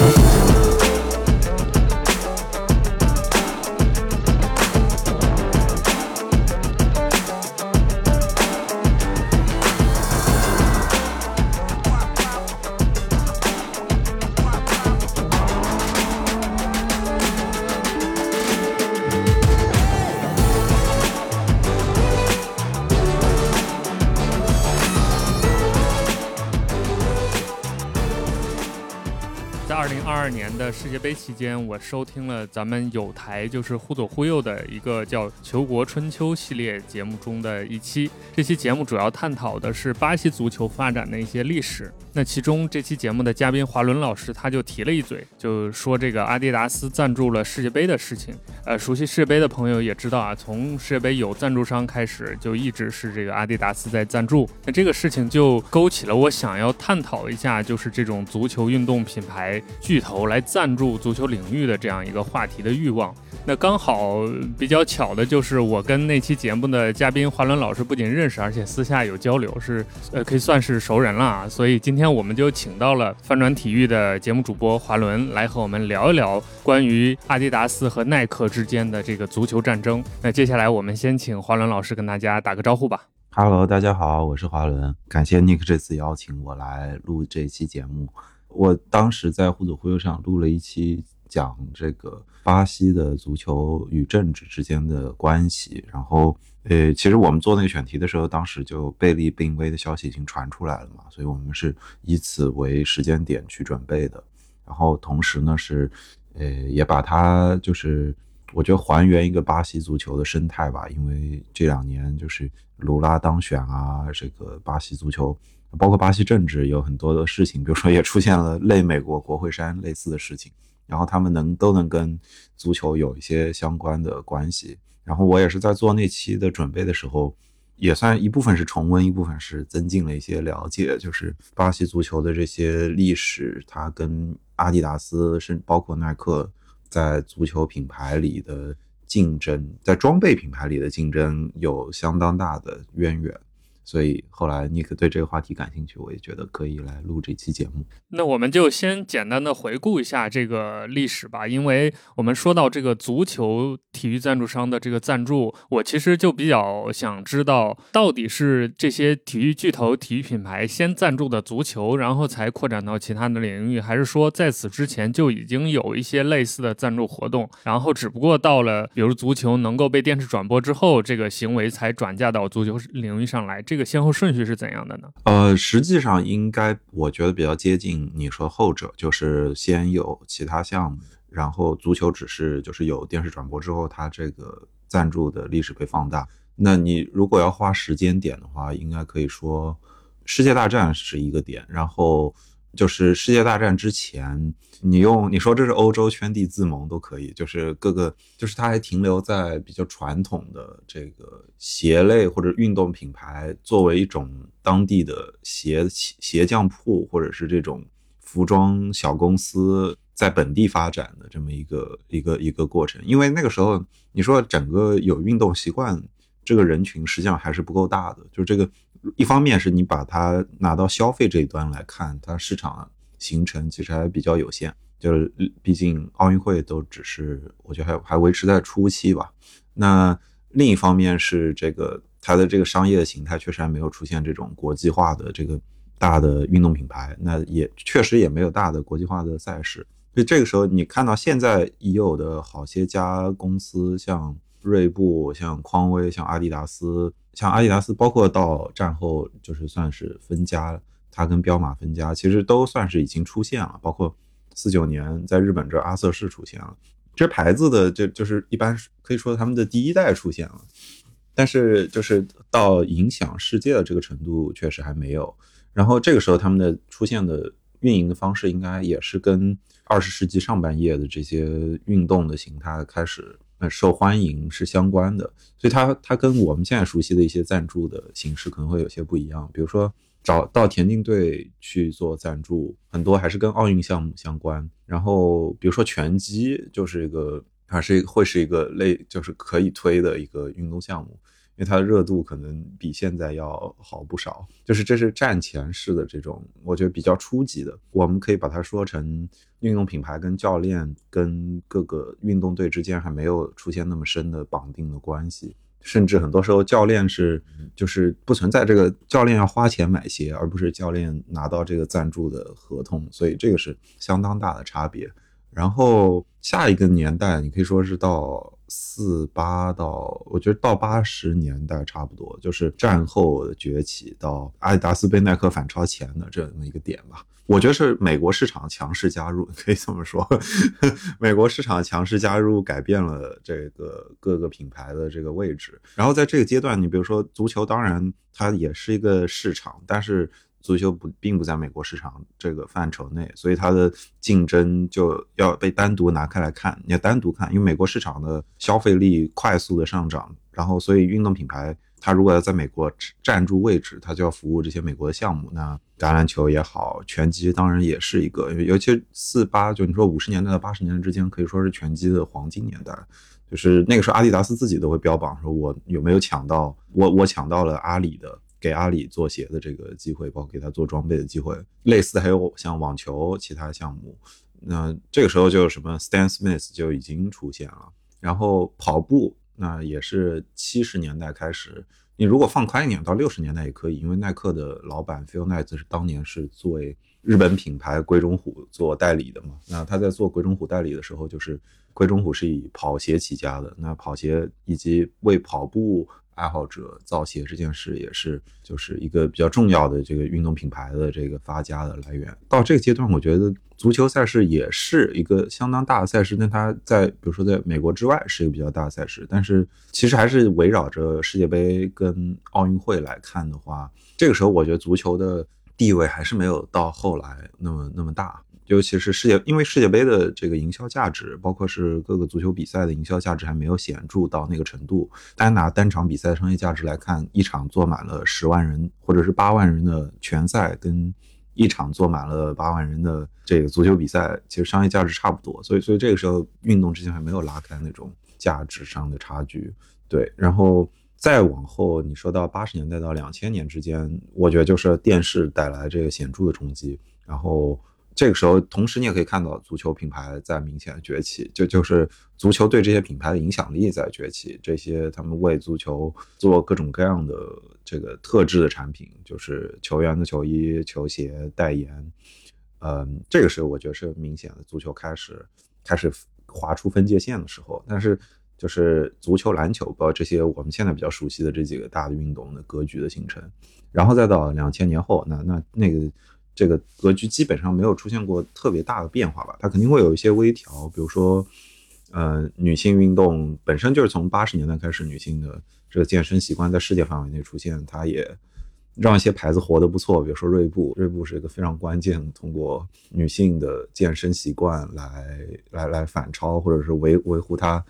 世杯期间，我收听了咱们有台就是忽左忽右的一个叫《球国春秋》系列节目中的一期。这期节目主要探讨的是巴西足球发展的一些历史。那其中这期节目的嘉宾华伦老师他就提了一嘴，就说这个阿迪达斯赞助了世界杯的事情。呃，熟悉世界杯的朋友也知道啊，从世界杯有赞助商开始，就一直是这个阿迪达斯在赞助。那这个事情就勾起了我想要探讨一下，就是这种足球运动品牌巨头来赞助足球领域的这样一个话题的欲望。那刚好比较巧的就是我跟那期节目的嘉宾华伦老师不仅认识，而且私下有交流，是呃可以算是熟人了啊。所以今天我们就请到了翻转体育的节目主播华伦来和我们聊一聊关于阿迪达斯和耐克之间的这个足球战争。那接下来我们先请华伦老师跟大家打个招呼吧。Hello，大家好，我是华伦，感谢 Nick 这次邀请我来录这期节目。我当时在互左互右上录了一期。讲这个巴西的足球与政治之间的关系，然后，呃，其实我们做那个选题的时候，当时就贝利病危的消息已经传出来了嘛，所以我们是以此为时间点去准备的。然后同时呢，是，呃，也把它就是，我觉得还原一个巴西足球的生态吧，因为这两年就是卢拉当选啊，这个巴西足球，包括巴西政治有很多的事情，比如说也出现了类美国国会山类似的事情。然后他们能都能跟足球有一些相关的关系。然后我也是在做那期的准备的时候，也算一部分是重温，一部分是增进了一些了解。就是巴西足球的这些历史，它跟阿迪达斯，甚包括耐克在足球品牌里的竞争，在装备品牌里的竞争有相当大的渊源。所以后来尼克对这个话题感兴趣，我也觉得可以来录这期节目。那我们就先简单的回顾一下这个历史吧，因为我们说到这个足球体育赞助商的这个赞助，我其实就比较想知道，到底是这些体育巨头、体育品牌先赞助的足球，然后才扩展到其他的领域，还是说在此之前就已经有一些类似的赞助活动，然后只不过到了比如足球能够被电视转播之后，这个行为才转嫁到足球领域上来？这个先后顺序是怎样的呢？呃，实际上应该我觉得比较接近你说后者，就是先有其他项目，然后足球只是就是有电视转播之后，它这个赞助的历史被放大。那你如果要花时间点的话，应该可以说世界大战是一个点，然后。就是世界大战之前，你用你说这是欧洲圈地自盟都可以，就是各个就是它还停留在比较传统的这个鞋类或者运动品牌作为一种当地的鞋鞋匠铺或者是这种服装小公司在本地发展的这么一个一个一个过程。因为那个时候你说整个有运动习惯这个人群实际上还是不够大的，就是这个。一方面是你把它拿到消费这一端来看，它市场形成其实还比较有限，就是毕竟奥运会都只是我觉得还还维持在初期吧。那另一方面是这个它的这个商业的形态确实还没有出现这种国际化的这个大的运动品牌，那也确实也没有大的国际化的赛事。所以这个时候你看到现在已有的好些家公司，像锐步、像匡威、像阿迪达斯。像阿迪达斯，包括到战后就是算是分家，它跟彪马分家，其实都算是已经出现了。包括四九年在日本这阿瑟士出现了，这牌子的就就是一般可以说他们的第一代出现了，但是就是到影响世界的这个程度确实还没有。然后这个时候他们的出现的运营的方式，应该也是跟二十世纪上半叶的这些运动的形态开始。受欢迎是相关的，所以它它跟我们现在熟悉的一些赞助的形式可能会有些不一样。比如说找到田径队去做赞助，很多还是跟奥运项目相关。然后比如说拳击就是一个，还是会是一个类，就是可以推的一个运动项目。因为它的热度可能比现在要好不少。就是这是战前式的这种，我觉得比较初级的，我们可以把它说成运动品牌跟教练跟各个运动队之间还没有出现那么深的绑定的关系。甚至很多时候，教练是就是不存在这个教练要花钱买鞋，而不是教练拿到这个赞助的合同，所以这个是相当大的差别。然后下一个年代，你可以说是到。四八到，我觉得到八十年代差不多，就是战后崛起到阿迪达斯被耐克反超前的这么一个点吧。我觉得是美国市场强势加入，可以这么说，美国市场强势加入改变了这个各个品牌的这个位置。然后在这个阶段，你比如说足球，当然它也是一个市场，但是。足球不并不在美国市场这个范畴内，所以它的竞争就要被单独拿开来看。你要单独看，因为美国市场的消费力快速的上涨，然后所以运动品牌它如果要在美国站住位置，它就要服务这些美国的项目。那橄榄球也好，拳击当然也是一个，尤其四八就你说五十年代到八十年代之间，可以说是拳击的黄金年代。就是那个时候，阿迪达斯自己都会标榜说，我有没有抢到，我我抢到了阿里的。给阿里做鞋的这个机会，包括给他做装备的机会，类似的还有像网球其他项目。那这个时候就什么 Stan Smith 就已经出现了。然后跑步，那也是七十年代开始。你如果放宽一点，到六十年代也可以，因为耐克的老板 Phil Knight 是当年是作为日本品牌鬼冢虎做代理的嘛。那他在做鬼冢虎代理的时候，就是鬼冢虎是以跑鞋起家的。那跑鞋以及为跑步。爱好者造鞋这件事也是，就是一个比较重要的这个运动品牌的这个发家的来源。到这个阶段，我觉得足球赛事也是一个相当大的赛事。那它在比如说在美国之外是一个比较大的赛事，但是其实还是围绕着世界杯跟奥运会来看的话，这个时候我觉得足球的地位还是没有到后来那么那么大。尤其是世界，因为世界杯的这个营销价值，包括是各个足球比赛的营销价值还没有显著到那个程度。单拿单场比赛商业价值来看，一场坐满了十万人或者是八万人的拳赛，跟一场坐满了八万人的这个足球比赛，其实商业价值差不多。所以，所以这个时候运动之间还没有拉开那种价值上的差距。对，然后再往后，你说到八十年代到两千年之间，我觉得就是电视带来这个显著的冲击，然后。这个时候，同时你也可以看到足球品牌在明显的崛起，就就是足球对这些品牌的影响力在崛起。这些他们为足球做各种各样的这个特制的产品，就是球员的球衣、球鞋代言。嗯，这个时候我觉得是明显的足球开始开始划出分界线的时候。但是就是足球、篮球，包括这些我们现在比较熟悉的这几个大的运动的格局的形成，然后再到两千年后，那那那个。这个格局基本上没有出现过特别大的变化吧？它肯定会有一些微调，比如说，呃，女性运动本身就是从八十年代开始，女性的这个健身习惯在世界范围内出现，它也让一些牌子活得不错，比如说锐步，锐步是一个非常关键，通过女性的健身习惯来来来反超或者是维维护它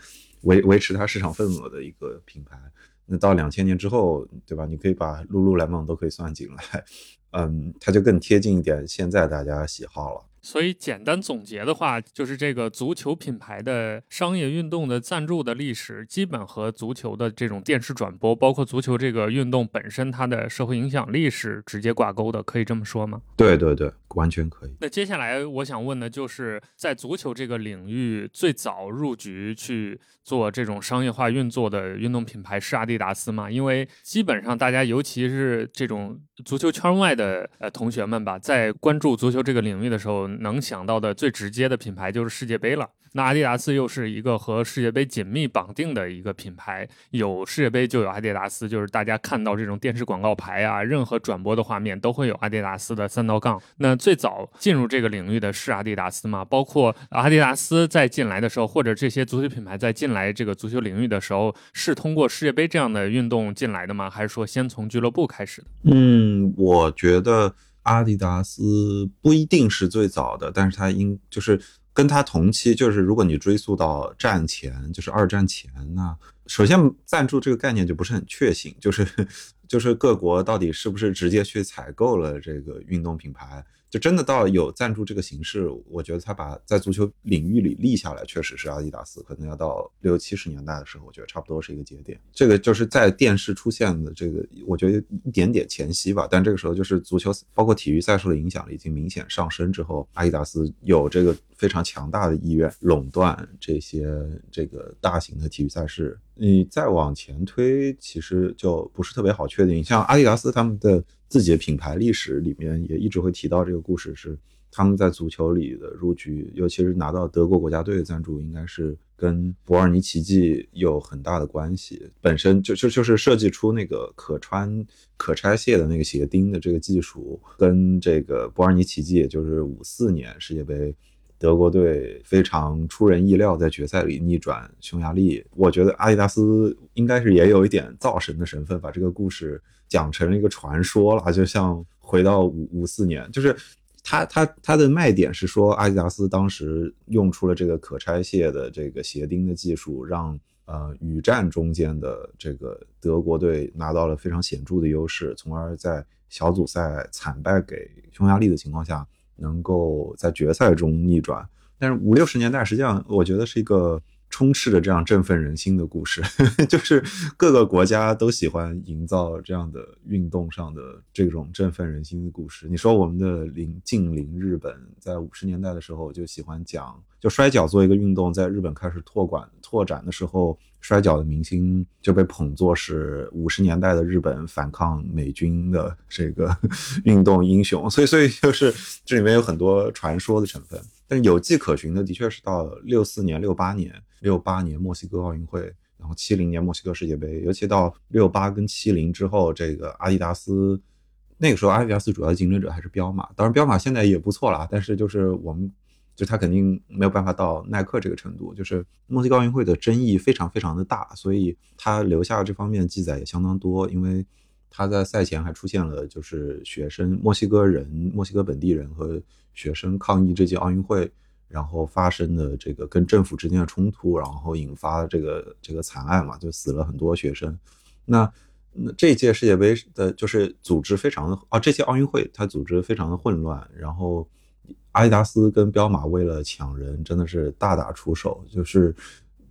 维维持它市场份额的一个品牌。那到两千年之后，对吧？你可以把露露莱梦都可以算进来。嗯，它就更贴近一点现在大家喜好了。所以简单总结的话，就是这个足球品牌的商业运动的赞助的历史，基本和足球的这种电视转播，包括足球这个运动本身它的社会影响力是直接挂钩的，可以这么说吗？对对对，完全可以。那接下来我想问的就是，在足球这个领域最早入局去做这种商业化运作的运动品牌是阿迪达斯吗？因为基本上大家，尤其是这种足球圈外的呃同学们吧，在关注足球这个领域的时候。能想到的最直接的品牌就是世界杯了。那阿迪达斯又是一个和世界杯紧密绑定的一个品牌，有世界杯就有阿迪达斯，就是大家看到这种电视广告牌啊，任何转播的画面都会有阿迪达斯的三道杠。那最早进入这个领域的是阿迪达斯吗？包括阿迪达斯在进来的时候，或者这些足球品牌在进来这个足球领域的时候，是通过世界杯这样的运动进来的吗？还是说先从俱乐部开始的？嗯，我觉得。阿迪达斯不一定是最早的，但是它应就是跟它同期，就是如果你追溯到战前，就是二战前，那首先赞助这个概念就不是很确信，就是就是各国到底是不是直接去采购了这个运动品牌，就真的到有赞助这个形式，我觉得他把在足球领域里立下来，确实是阿迪达斯，可能要到六七十年代的时候，我觉得差不多是一个节点。这个就是在电视出现的这个，我觉得一点点前夕吧。但这个时候就是足球，包括体育赛事的影响力已经明显上升之后，阿迪达斯有这个非常强大的意愿垄断这些这个大型的体育赛事。你再往前推，其实就不是特别好确定。像阿迪达斯他们的。自己的品牌历史里面也一直会提到这个故事，是他们在足球里的入局，尤其是拿到德国国家队的赞助，应该是跟伯尔尼奇迹有很大的关系。本身就就就是设计出那个可穿可拆卸的那个鞋钉的这个技术，跟这个伯尔尼奇迹，也就是五四年世界杯德国队非常出人意料在决赛里逆转匈牙利。我觉得阿迪达斯应该是也有一点造神的成分，把这个故事。讲成了一个传说了，就像回到五五四年，就是他他他的卖点是说，阿迪达斯当时用出了这个可拆卸的这个鞋钉的技术，让呃雨战中间的这个德国队拿到了非常显著的优势，从而在小组赛惨败给匈牙利的情况下，能够在决赛中逆转。但是五六十年代，实际上我觉得是一个。充斥着这样振奋人心的故事，就是各个国家都喜欢营造这样的运动上的这种振奋人心的故事。你说我们的邻近邻日本，在五十年代的时候就喜欢讲，就摔跤做一个运动，在日本开始拓管拓展的时候，摔跤的明星就被捧作是五十年代的日本反抗美军的这个 运动英雄。所以，所以就是这里面有很多传说的成分。但是有迹可循的，的确是到六四年、六八年、六八年墨西哥奥运会，然后七零年墨西哥世界杯，尤其到六八跟七零之后，这个阿迪达斯，那个时候阿迪达斯主要的竞争者还是彪马，当然彪马现在也不错了，但是就是我们，就他肯定没有办法到耐克这个程度。就是墨西哥奥运会的争议非常非常的大，所以他留下这方面记载也相当多，因为他在赛前还出现了就是学生墨西哥人、墨西哥本地人和。学生抗议这届奥运会，然后发生的这个跟政府之间的冲突，然后引发这个这个惨案嘛，就死了很多学生。那那这届世界杯的就是组织非常的啊，这届奥运会它组织非常的混乱，然后阿迪达斯跟彪马为了抢人，真的是大打出手，就是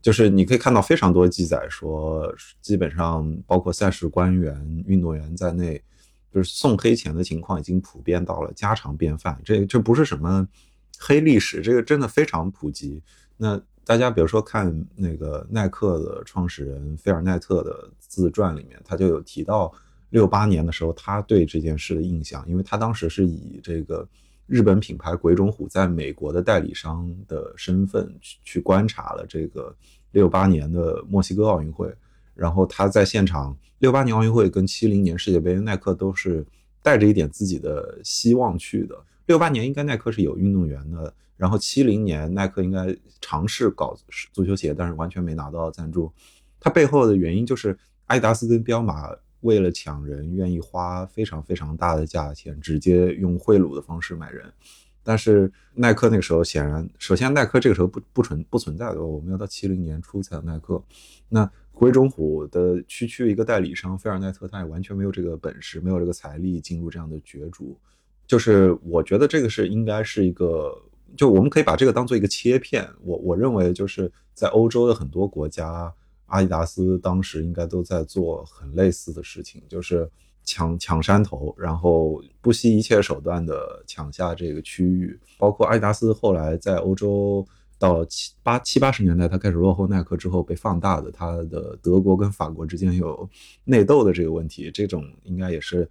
就是你可以看到非常多记载说，基本上包括赛事官员、运动员在内。就是送黑钱的情况已经普遍到了家常便饭，这这不是什么黑历史，这个真的非常普及。那大家比如说看那个耐克的创始人菲尔奈特的自传里面，他就有提到六八年的时候他对这件事的印象，因为他当时是以这个日本品牌鬼冢虎在美国的代理商的身份去去观察了这个六八年的墨西哥奥运会。然后他在现场，六八年奥运会跟七零年世界杯，耐克都是带着一点自己的希望去的。六八年应该耐克是有运动员的，然后七零年耐克应该尝试搞足球鞋，但是完全没拿到赞助。它背后的原因就是阿迪达斯跟彪马为了抢人，愿意花非常非常大的价钱，直接用贿赂的方式买人。但是耐克那个时候显然，首先耐克这个时候不不存不存在的，我们要到七零年初才有耐克。那鬼冢虎的区区一个代理商菲尔奈特，他也完全没有这个本事，没有这个财力进入这样的角逐。就是我觉得这个是应该是一个，就我们可以把这个当做一个切片。我我认为就是在欧洲的很多国家，阿迪达斯当时应该都在做很类似的事情，就是抢抢山头，然后不惜一切手段的抢下这个区域。包括阿迪达斯后来在欧洲。到七八七八十年代，他开始落后耐克之后，被放大的他的德国跟法国之间有内斗的这个问题，这种应该也是，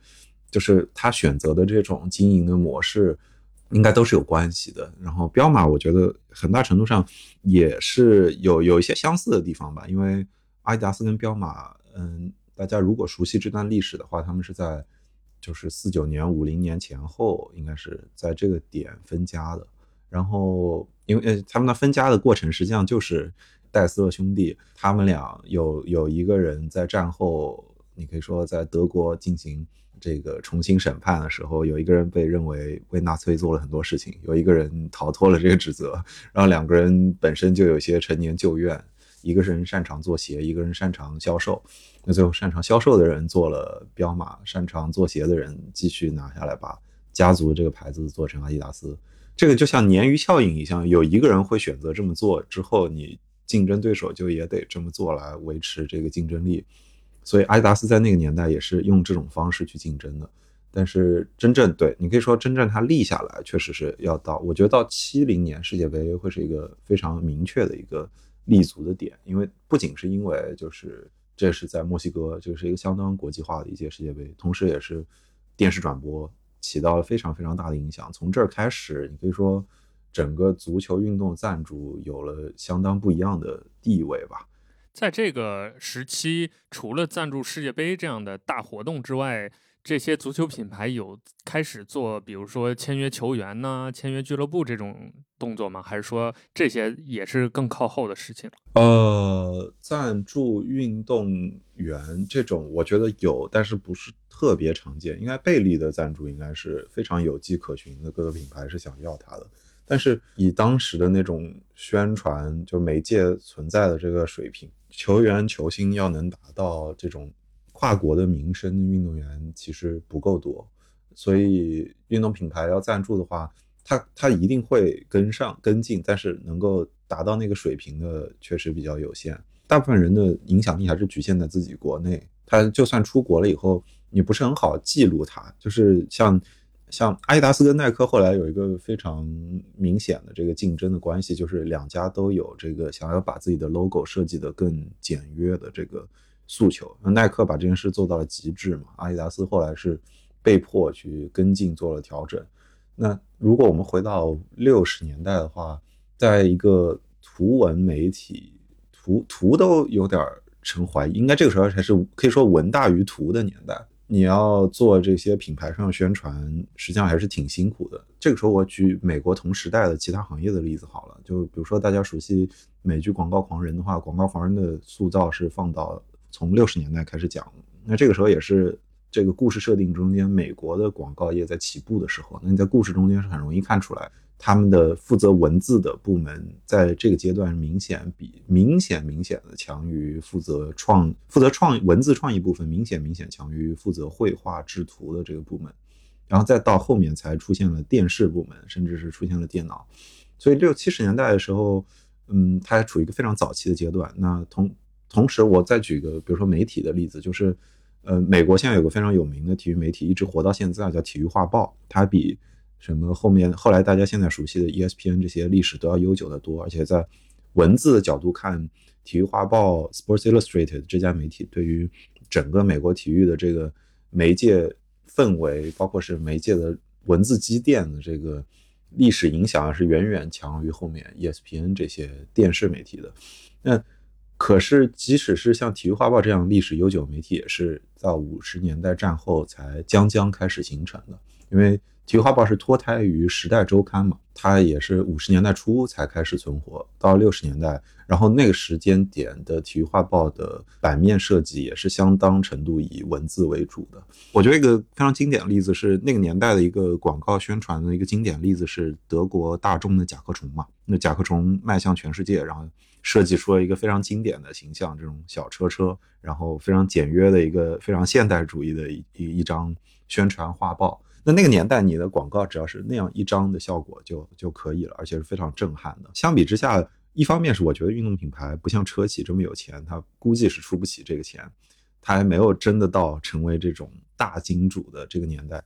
就是他选择的这种经营的模式，应该都是有关系的。然后彪马，我觉得很大程度上也是有有一些相似的地方吧，因为阿迪达斯跟彪马，嗯，大家如果熟悉这段历史的话，他们是在就是四九年五零年前后，应该是在这个点分家的。然后，因为，他们的分家的过程实际上就是戴斯勒兄弟，他们俩有有一个人在战后，你可以说在德国进行这个重新审判的时候，有一个人被认为为纳粹做了很多事情，有一个人逃脱了这个指责，然后两个人本身就有些陈年旧怨，一个人擅长做鞋，一个人擅长销售，那最后擅长销售的人做了彪马，擅长做鞋的人继续拿下来把。家族这个牌子做成阿迪达斯。这个就像鲶鱼效应一样，有一个人会选择这么做，之后你竞争对手就也得这么做来维持这个竞争力。所以阿迪达斯在那个年代也是用这种方式去竞争的。但是真正对你可以说真正它立下来，确实是要到我觉得到七零年世界杯会是一个非常明确的一个立足的点，因为不仅是因为就是这是在墨西哥，就是一个相当国际化的一届世界杯，同时也是电视转播。起到了非常非常大的影响。从这儿开始，你可以说整个足球运动赞助有了相当不一样的地位吧。在这个时期，除了赞助世界杯这样的大活动之外，这些足球品牌有开始做，比如说签约球员呢、签约俱乐部这种动作吗？还是说这些也是更靠后的事情？呃，赞助运动员这种，我觉得有，但是不是。特别常见，应该贝利的赞助应该是非常有迹可循的，各个品牌是想要它的。但是以当时的那种宣传，就媒介存在的这个水平，球员球星要能达到这种跨国的名声的运动员其实不够多，所以运动品牌要赞助的话，他他一定会跟上跟进，但是能够达到那个水平的确实比较有限。大部分人的影响力还是局限在自己国内，他就算出国了以后。你不是很好记录他，就是像像阿迪达斯跟耐克后来有一个非常明显的这个竞争的关系，就是两家都有这个想要把自己的 logo 设计的更简约的这个诉求。那耐克把这件事做到了极致嘛，阿迪达斯后来是被迫去跟进做了调整。那如果我们回到六十年代的话，在一个图文媒体图图都有点成怀疑，应该这个时候还是可以说文大于图的年代。你要做这些品牌上宣传，实际上还是挺辛苦的。这个时候，我举美国同时代的其他行业的例子好了，就比如说大家熟悉美剧《广告狂人》的话，《广告狂人》的塑造是放到从六十年代开始讲，那这个时候也是这个故事设定中间美国的广告业在起步的时候，那你在故事中间是很容易看出来。他们的负责文字的部门在这个阶段明显比明显明显的强于负责创负责创文字创意部分明显明显强于负责绘画制图的这个部门，然后再到后面才出现了电视部门，甚至是出现了电脑。所以六七十年代的时候，嗯，它还处于一个非常早期的阶段。那同同时，我再举个比如说媒体的例子，就是呃，美国现在有个非常有名的体育媒体，一直活到现在，叫《体育画报》，它比。什么后面后来大家现在熟悉的 ESPN 这些历史都要悠久的多，而且在文字的角度看，《体育画报》Sports Illustrated 这家媒体对于整个美国体育的这个媒介氛围，包括是媒介的文字积淀的这个历史影响是远远强于后面 ESPN 这些电视媒体的。那可是即使是像《体育画报》这样历史悠久媒体，也是到五十年代战后才将将开始形成的，因为。体育画报是脱胎于《时代周刊》嘛，它也是五十年代初才开始存活，到六十年代，然后那个时间点的体育画报的版面设计也是相当程度以文字为主的。我觉得一个非常经典的例子是那个年代的一个广告宣传的一个经典例子是德国大众的甲壳虫嘛，那甲壳虫迈向全世界，然后设计出了一个非常经典的形象，这种小车车，然后非常简约的一个非常现代主义的一一一张宣传画报。那那个年代，你的广告只要是那样一张的效果就就可以了，而且是非常震撼的。相比之下，一方面是我觉得运动品牌不像车企这么有钱，它估计是出不起这个钱，它还没有真的到成为这种大金主的这个年代。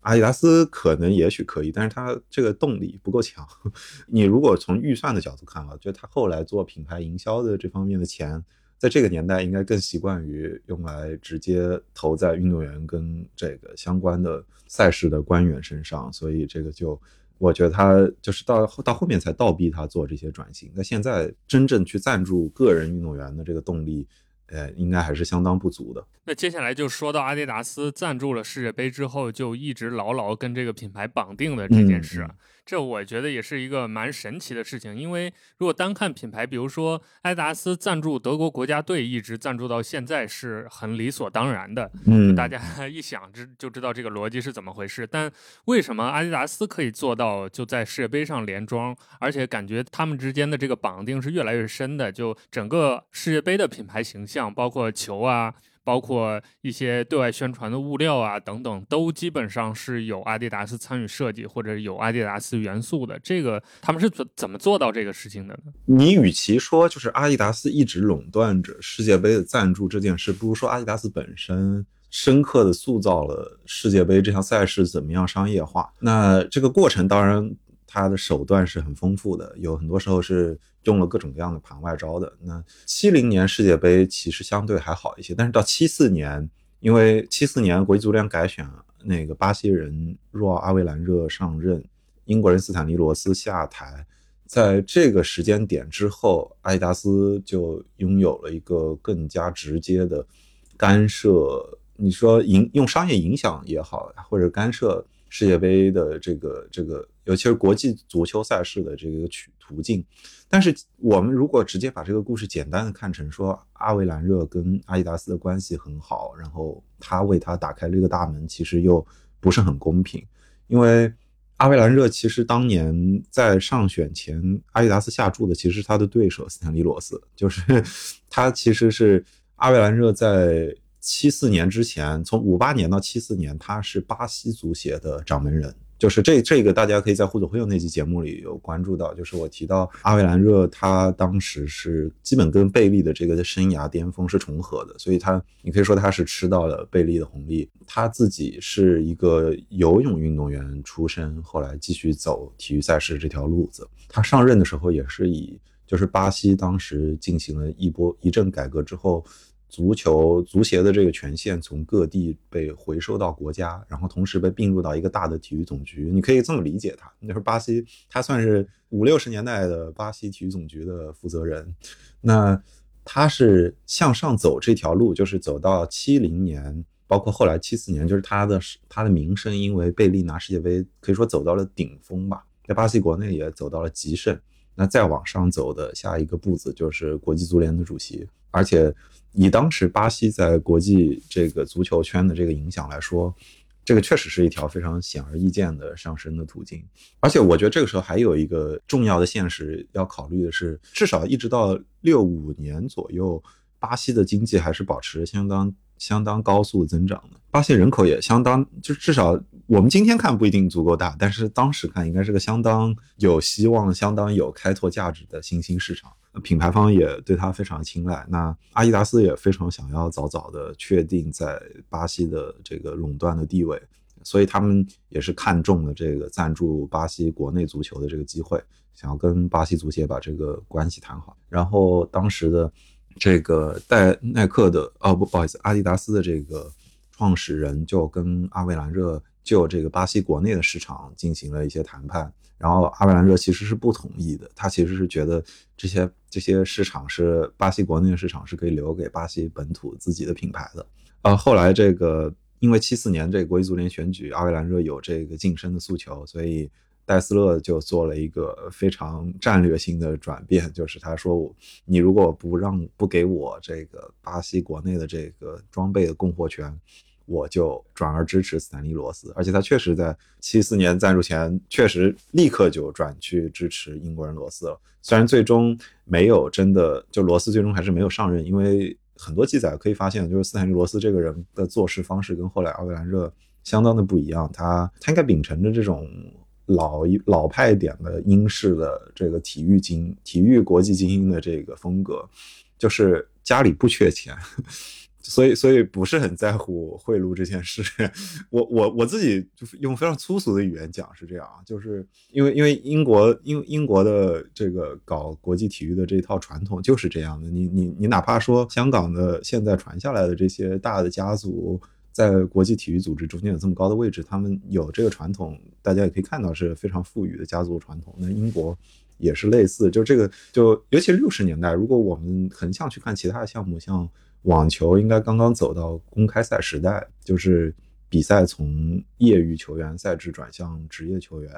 阿迪达斯可能也许可以，但是它这个动力不够强。你如果从预算的角度看啊，觉得它后来做品牌营销的这方面的钱。在这个年代，应该更习惯于用来直接投在运动员跟这个相关的赛事的官员身上，所以这个就，我觉得他就是到到后面才倒逼他做这些转型。那现在真正去赞助个人运动员的这个动力。呃，应该还是相当不足的。那接下来就说到阿迪达斯赞助了世界杯之后，就一直牢牢跟这个品牌绑定的这件事，这我觉得也是一个蛮神奇的事情。因为如果单看品牌，比如说阿迪达斯赞助德国国家队，一直赞助到现在是很理所当然的。嗯，大家 一想知就知道这个逻辑是怎么回事。但为什么阿迪达斯可以做到就在世界杯上连庄，而且感觉他们之间的这个绑定是越来越深的？就整个世界杯的品牌形象。包括球啊，包括一些对外宣传的物料啊等等，都基本上是有阿迪达斯参与设计或者有阿迪达斯元素的。这个他们是怎怎么做到这个事情的呢？你与其说就是阿迪达斯一直垄断着世界杯的赞助这件事，不如说阿迪达斯本身深刻的塑造了世界杯这项赛事怎么样商业化。那这个过程当然。它的手段是很丰富的，有很多时候是用了各种各样的盘外招的。那七零年世界杯其实相对还好一些，但是到七四年，因为七四年国际足联改选，那个巴西人若阿维兰热上任，英国人斯坦尼罗斯下台，在这个时间点之后，阿迪达斯就拥有了一个更加直接的干涉，你说影用商业影响也好，或者干涉。世界杯的这个这个，尤其是国际足球赛事的这个取途径，但是我们如果直接把这个故事简单的看成说阿维兰热跟阿迪达斯的关系很好，然后他为他打开了这个大门，其实又不是很公平，因为阿维兰热其实当年在上选前，阿迪达斯下注的其实是他的对手斯坦利罗斯，就是他其实是阿维兰热在。七四年之前，从五八年到七四年，他是巴西足协的掌门人。就是这这个，大家可以在互左互右那期节目里有关注到。就是我提到阿维兰热，他当时是基本跟贝利的这个生涯巅峰是重合的，所以他你可以说他是吃到了贝利的红利。他自己是一个游泳运动员出身，后来继续走体育赛事这条路子。他上任的时候也是以就是巴西当时进行了一波一阵改革之后。足球足协的这个权限从各地被回收到国家，然后同时被并入到一个大的体育总局。你可以这么理解它。那时候巴西，他算是五六十年代的巴西体育总局的负责人。那他是向上走这条路，就是走到七零年，包括后来七四年，就是他的他的名声因为贝利拿世界杯，可以说走到了顶峰吧。在巴西国内也走到了极盛。那再往上走的下一个步子就是国际足联的主席，而且。以当时巴西在国际这个足球圈的这个影响来说，这个确实是一条非常显而易见的上升的途径。而且我觉得这个时候还有一个重要的现实要考虑的是，至少一直到六五年左右，巴西的经济还是保持相当。相当高速增长的，巴西人口也相当，就至少我们今天看不一定足够大，但是当时看应该是个相当有希望、相当有开拓价值的新兴市场。品牌方也对他非常青睐，那阿迪达斯也非常想要早早的确定在巴西的这个垄断的地位，所以他们也是看中了这个赞助巴西国内足球的这个机会，想要跟巴西足协把这个关系谈好。然后当时的。这个戴耐克的哦不不好意思，阿迪达斯的这个创始人就跟阿维兰热就这个巴西国内的市场进行了一些谈判，然后阿维兰热其实是不同意的，他其实是觉得这些这些市场是巴西国内的市场是可以留给巴西本土自己的品牌的。呃，后来这个因为七四年这个国际足联选举，阿维兰热有这个晋升的诉求，所以。戴斯勒就做了一个非常战略性的转变，就是他说：“我你如果不让不给我这个巴西国内的这个装备的供货权，我就转而支持斯坦利罗斯。”而且他确实在七四年赞助前，确实立刻就转去支持英国人罗斯了。虽然最终没有真的就罗斯最终还是没有上任，因为很多记载可以发现，就是斯坦利罗斯这个人的做事方式跟后来奥维兰热相当的不一样。他他应该秉承着这种。老一老派一点的英式的这个体育精体育国际精英的这个风格，就是家里不缺钱，所以所以不是很在乎贿赂这件事。我我我自己就是用非常粗俗的语言讲是这样啊，就是因为因为英国英英国的这个搞国际体育的这一套传统就是这样的。你你你哪怕说香港的现在传下来的这些大的家族。在国际体育组织中间有这么高的位置，他们有这个传统，大家也可以看到是非常富裕的家族传统。那英国也是类似，就这个，就尤其六十年代，如果我们横向去看其他的项目，像网球，应该刚刚走到公开赛时代，就是比赛从业余球员赛制转向职业球员，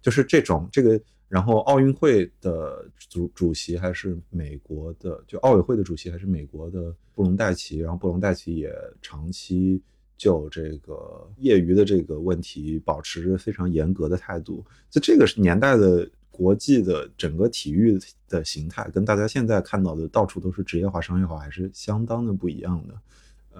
就是这种这个。然后奥运会的主主席还是美国的，就奥委会的主席还是美国的布隆代奇，然后布隆代奇也长期。就这个业余的这个问题，保持着非常严格的态度。在这个年代的国际的整个体育的形态，跟大家现在看到的到处都是职业化、商业化，还是相当的不一样的。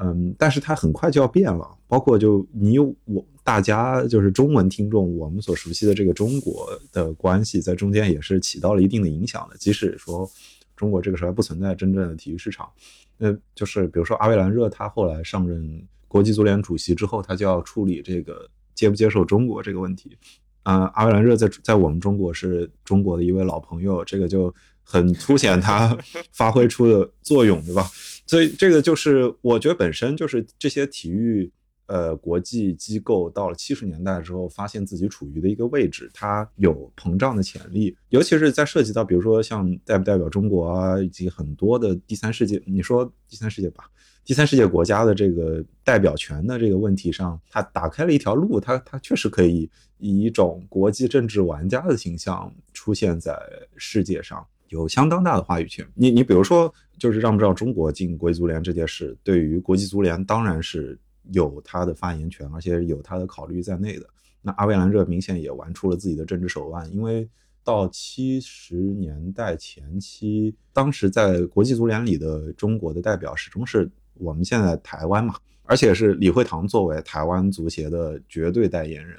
嗯，但是它很快就要变了，包括就你我大家就是中文听众，我们所熟悉的这个中国的关系，在中间也是起到了一定的影响的。即使说中国这个时候还不存在真正的体育市场，那就是比如说阿维兰热，他后来上任国际足联主席之后，他就要处理这个接不接受中国这个问题。啊，阿维兰热在在我们中国是中国的一位老朋友，这个就很凸显他 发挥出的作用，对吧？所以这个就是我觉得本身就是这些体育呃国际机构到了七十年代之后，发现自己处于的一个位置，它有膨胀的潜力，尤其是在涉及到比如说像代不代表中国啊，以及很多的第三世界，你说第三世界吧。第三世界国家的这个代表权的这个问题上，它打开了一条路，它它确实可以以一种国际政治玩家的形象出现在世界上，有相当大的话语权。你你比如说，就是让不让中国进国际足联这件事，对于国际足联当然是有他的发言权，而且有他的考虑在内的。那阿维兰热明显也玩出了自己的政治手腕，因为到七十年代前期，当时在国际足联里的中国的代表始终是。我们现在台湾嘛，而且是李惠堂作为台湾足协的绝对代言人，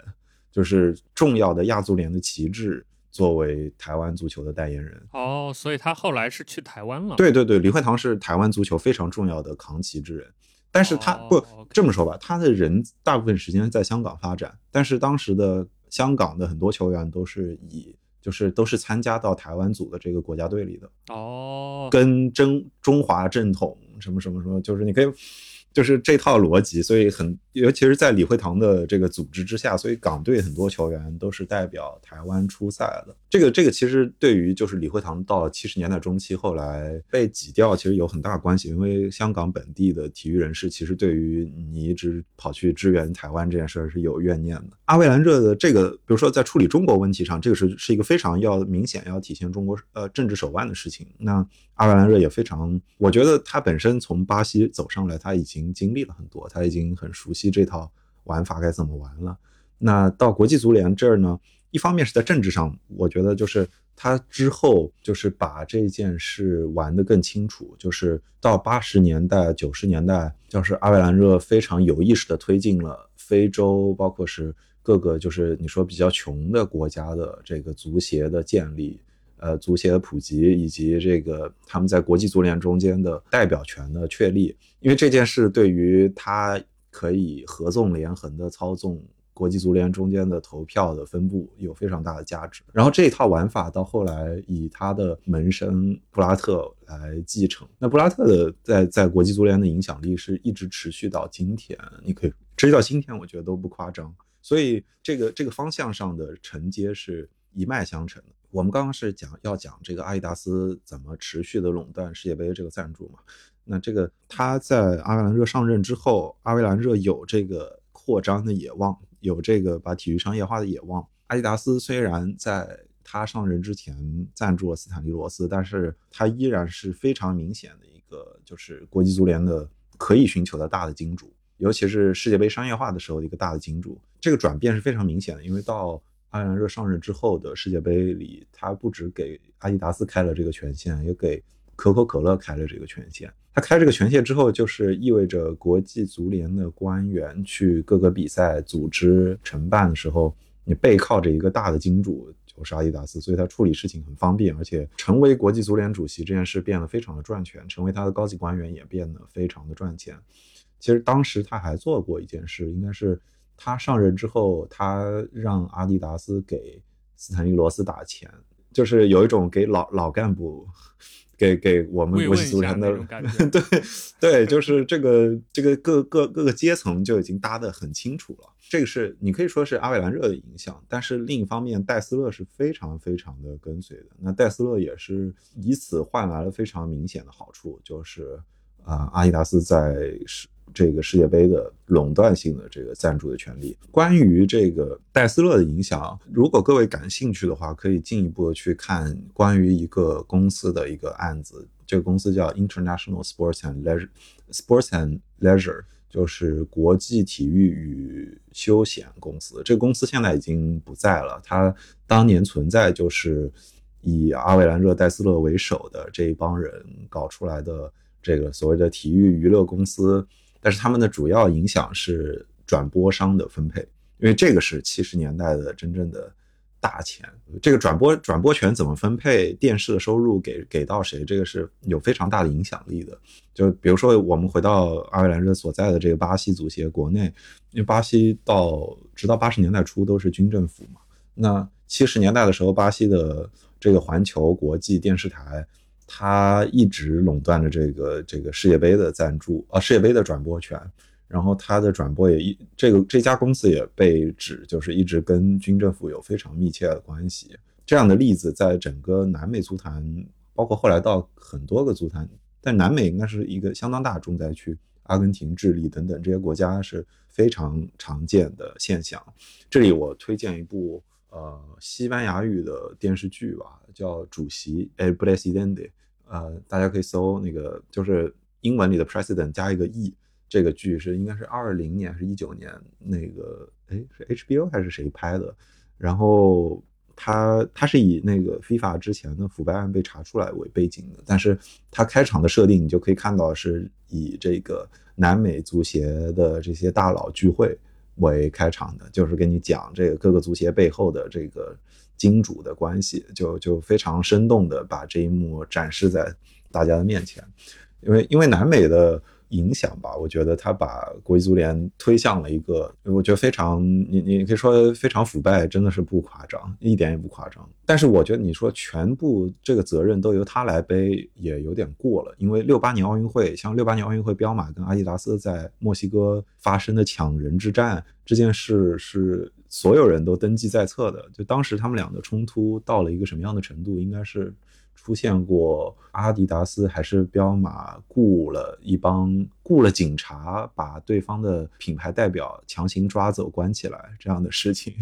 就是重要的亚足联的旗帜，作为台湾足球的代言人。哦，所以他后来是去台湾了。对对对，李惠堂是台湾足球非常重要的扛旗之人，但是他不这么说吧，他的人大部分时间在香港发展，但是当时的香港的很多球员都是以就是都是参加到台湾组的这个国家队里的。哦，跟中中华正统。什么什么什么，就是你可以。就是这套逻辑，所以很，尤其是在李惠堂的这个组织之下，所以港队很多球员都是代表台湾出赛的。这个这个其实对于就是李惠堂到七十年代中期后来被挤掉，其实有很大关系。因为香港本地的体育人士其实对于你一直跑去支援台湾这件事儿是有怨念的。阿维兰热的这个，比如说在处理中国问题上，这个是是一个非常要明显要体现中国呃政治手腕的事情。那阿维兰热也非常，我觉得他本身从巴西走上来，他已经。经历了很多，他已经很熟悉这套玩法该怎么玩了。那到国际足联这儿呢，一方面是在政治上，我觉得就是他之后就是把这件事玩得更清楚。就是到八十年代、九十年代，就是阿维兰热非常有意识地推进了非洲，包括是各个就是你说比较穷的国家的这个足协的建立。呃，足协的普及以及这个他们在国际足联中间的代表权的确立，因为这件事对于他可以合纵连横的操纵国际足联中间的投票的分布有非常大的价值。然后这一套玩法到后来以他的门生布拉特来继承，那布拉特的在在国际足联的影响力是一直持续到今天，你可以持续到今天，我觉得都不夸张。所以这个这个方向上的承接是一脉相承的。我们刚刚是讲要讲这个阿迪达斯怎么持续的垄断世界杯这个赞助嘛？那这个他在阿维兰热上任之后，阿维兰热有这个扩张的野望，有这个把体育商业化的野望。阿迪达斯虽然在他上任之前赞助了斯坦利罗斯，但是他依然是非常明显的一个就是国际足联的可以寻求的大的金主，尤其是世界杯商业化的时候的一个大的金主。这个转变是非常明显的，因为到阿兰热上任之后的世界杯里，他不止给阿迪达斯开了这个权限，也给可口可乐开了这个权限。他开这个权限之后，就是意味着国际足联的官员去各个比赛组织承办的时候，你背靠着一个大的金主，就是阿迪达斯，所以他处理事情很方便，而且成为国际足联主席这件事变得非常的赚钱，成为他的高级官员也变得非常的赚钱。其实当时他还做过一件事，应该是。他上任之后，他让阿迪达斯给斯坦利罗斯打钱，就是有一种给老老干部，给给我们国际足坛的，对对，就是这个这个各各各个阶层就已经搭得很清楚了。这个是你可以说是阿维兰热的影响，但是另一方面，戴斯勒是非常非常的跟随的。那戴斯勒也是以此换来了非常明显的好处，就是啊，阿迪达斯在世。这个世界杯的垄断性的这个赞助的权利，关于这个戴斯勒的影响，如果各位感兴趣的话，可以进一步的去看关于一个公司的一个案子。这个公司叫 International Sports and Leisure，Sports and Leisure 就是国际体育与休闲公司。这个公司现在已经不在了，它当年存在就是以阿维兰热、戴斯勒为首的这一帮人搞出来的这个所谓的体育娱乐公司。但是他们的主要影响是转播商的分配，因为这个是七十年代的真正的大钱。这个转播转播权怎么分配，电视的收入给给到谁，这个是有非常大的影响力的。就比如说，我们回到阿维兰热所在的这个巴西足协国内，因为巴西到直到八十年代初都是军政府嘛。那七十年代的时候，巴西的这个环球国际电视台。他一直垄断着这个这个世界杯的赞助啊，世界杯的转播权。然后他的转播也一这个这家公司也被指就是一直跟军政府有非常密切的关系。这样的例子在整个南美足坛，包括后来到很多个足坛，但南美应该是一个相当大重灾区，阿根廷、智利等等这些国家是非常常见的现象。这里我推荐一部呃西班牙语的电视剧吧，叫《主席》（El Presidente）。呃，大家可以搜那个，就是英文里的 president 加一个 e，这个剧是应该是二零年还是一九年那个，哎，是 HBO 还是谁拍的？然后他他是以那个 FIFA 之前的腐败案被查出来为背景的，但是他开场的设定你就可以看到是以这个南美足协的这些大佬聚会为开场的，就是跟你讲这个各个足协背后的这个。金主的关系就就非常生动的把这一幕展示在大家的面前，因为因为南美的影响吧，我觉得他把国际足联推向了一个，我觉得非常你你可以说非常腐败，真的是不夸张，一点也不夸张。但是我觉得你说全部这个责任都由他来背，也有点过了。因为六八年奥运会，像六八年奥运会，彪马跟阿迪达斯在墨西哥发生的抢人之战这件事是。所有人都登记在册的，就当时他们俩的冲突到了一个什么样的程度？应该是出现过阿迪达斯还是彪马雇了一帮雇了警察，把对方的品牌代表强行抓走关起来这样的事情，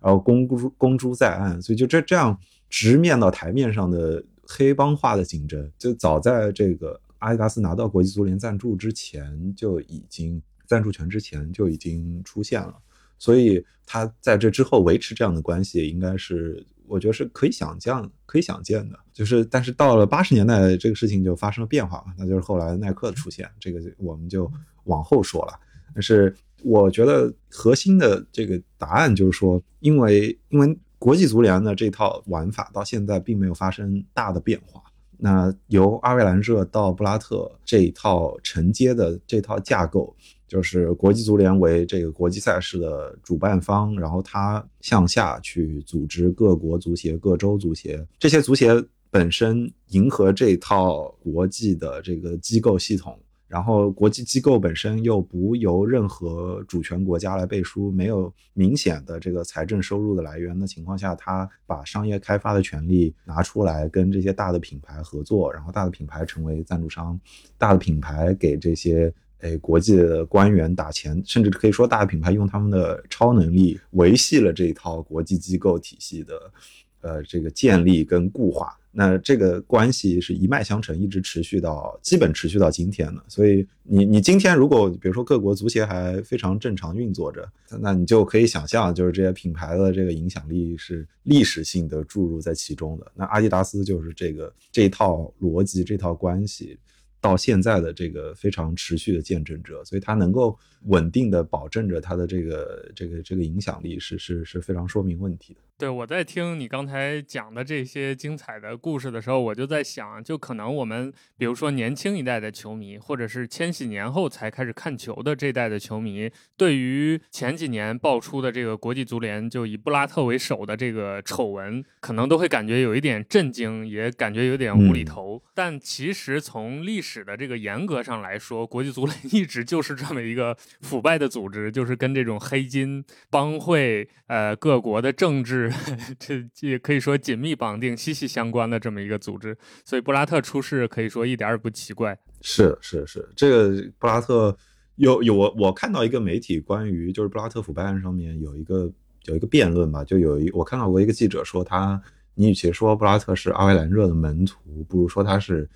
然后公诸公诸在案。所以就这这样直面到台面上的黑帮化的竞争，就早在这个阿迪达斯拿到国际足联赞助之前就已经赞助权之前就已经出现了。所以他在这之后维持这样的关系，应该是我觉得是可以想象、可以想见的。就是，但是到了八十年代，这个事情就发生了变化那就是后来耐克的出现，这个我们就往后说了。但是我觉得核心的这个答案就是说，因为因为国际足联的这套玩法到现在并没有发生大的变化。那由阿维兰热到布拉特这一套承接的这套架构。就是国际足联为这个国际赛事的主办方，然后他向下去组织各国足协、各州足协，这些足协本身迎合这套国际的这个机构系统，然后国际机构本身又不由任何主权国家来背书，没有明显的这个财政收入的来源的情况下，他把商业开发的权利拿出来跟这些大的品牌合作，然后大的品牌成为赞助商，大的品牌给这些。哎，国际的官员打钱，甚至可以说大品牌用他们的超能力维系了这一套国际机构体系的，呃，这个建立跟固化。那这个关系是一脉相承，一直持续到基本持续到今天的。所以你你今天如果比如说各国足协还非常正常运作着，那你就可以想象，就是这些品牌的这个影响力是历史性的注入在其中的。那阿迪达斯就是这个这套逻辑，这套关系。到现在的这个非常持续的见证者，所以他能够稳定的保证着他的这个这个这个影响力，是是是非常说明问题的。对，我在听你刚才讲的这些精彩的故事的时候，我就在想，就可能我们比如说年轻一代的球迷，或者是千禧年后才开始看球的这代的球迷，对于前几年爆出的这个国际足联就以布拉特为首的这个丑闻，可能都会感觉有一点震惊，也感觉有点无厘头。但其实从历史的这个严格上来说，国际足联一直就是这么一个腐败的组织，就是跟这种黑金帮会、呃各国的政治。这也可以说紧密绑定、息息相关的这么一个组织，所以布拉特出事可以说一点也不奇怪。是是是，这个布拉特有有我我看到一个媒体关于就是布拉特腐败案上面有一个有一个辩论吧，就有一我看到过一个记者说他，你与其说布拉特是阿维兰热的门徒，不如说他是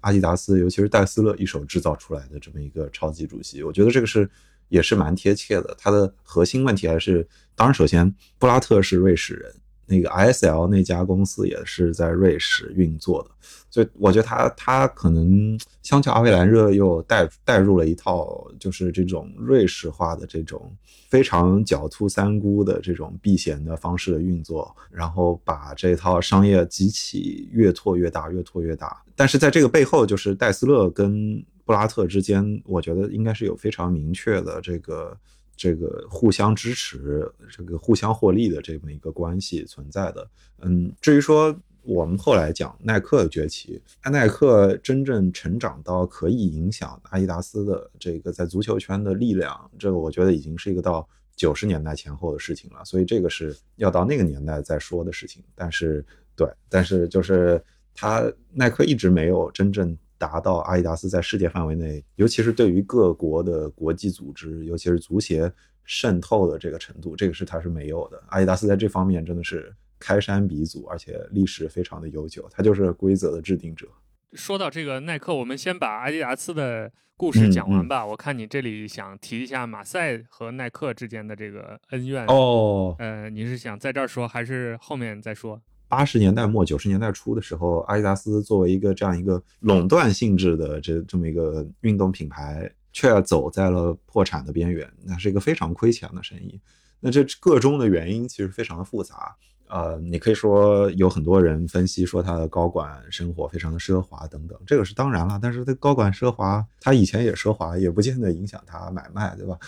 阿迪达斯，尤其是戴斯勒一手制造出来的这么一个超级主席。我觉得这个是。也是蛮贴切的。它的核心问题还是，当然，首先布拉特是瑞士人，那个 ISL 那家公司也是在瑞士运作的，所以我觉得他他可能相较阿维兰热又带带入了一套就是这种瑞士化的这种非常狡兔三窟的这种避险的方式的运作，然后把这套商业机器越拓越大，越拓越大。但是在这个背后，就是戴斯勒跟布拉特之间，我觉得应该是有非常明确的这个。这个互相支持、这个互相获利的这么一个关系存在的。嗯，至于说我们后来讲耐克的崛起，耐克真正成长到可以影响阿迪达斯的这个在足球圈的力量，这个我觉得已经是一个到九十年代前后的事情了。所以这个是要到那个年代再说的事情。但是，对，但是就是他耐克一直没有真正。达到阿迪达斯在世界范围内，尤其是对于各国的国际组织，尤其是足协渗透的这个程度，这个是它是没有的。阿迪达斯在这方面真的是开山鼻祖，而且历史非常的悠久，它就是规则的制定者。说到这个耐克，我们先把阿迪达斯的故事讲完吧。我看你这里想提一下马赛和耐克之间的这个恩怨哦，呃，你是想在这儿说，还是后面再说？八十年代末九十年代初的时候，阿迪达斯作为一个这样一个垄断性质的这这么一个运动品牌，却走在了破产的边缘，那是一个非常亏钱的生意。那这个中的原因其实非常的复杂，呃，你可以说有很多人分析说他的高管生活非常的奢华等等，这个是当然了。但是他高管奢华，他以前也奢华，也不见得影响他买卖，对吧？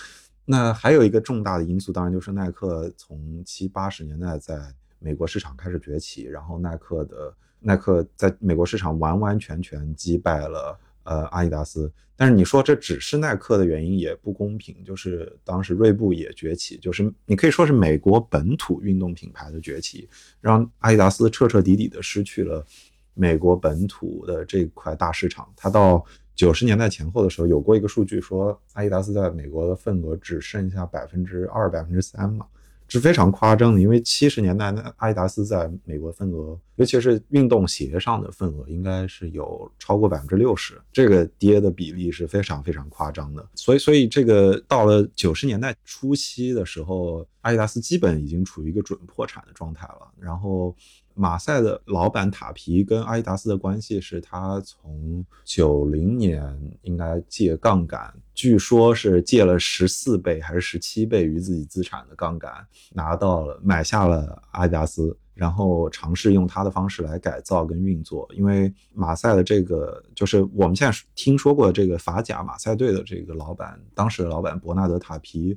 那还有一个重大的因素，当然就是耐克从七八十年代在美国市场开始崛起，然后耐克的耐克在美国市场完完全全击败了呃阿迪达斯。但是你说这只是耐克的原因也不公平，就是当时锐步也崛起，就是你可以说是美国本土运动品牌的崛起，让阿迪达斯彻彻底底的失去了美国本土的这块大市场。它到九十年代前后的时候，有过一个数据说阿迪达斯在美国的份额只剩下百分之二、百分之三嘛。是非常夸张的，因为七十年代那阿迪达斯在美国份额，尤其是运动鞋上的份额，应该是有超过百分之六十，这个跌的比例是非常非常夸张的。所以，所以这个到了九十年代初期的时候，阿迪达斯基本已经处于一个准破产的状态了。然后。马赛的老板塔皮跟阿迪达斯的关系是他从九零年应该借杠杆，据说是借了十四倍还是十七倍于自己资产的杠杆，拿到了买下了阿迪达斯，然后尝试用他的方式来改造跟运作。因为马赛的这个就是我们现在听说过这个法甲马赛队的这个老板，当时的老板伯纳德塔皮，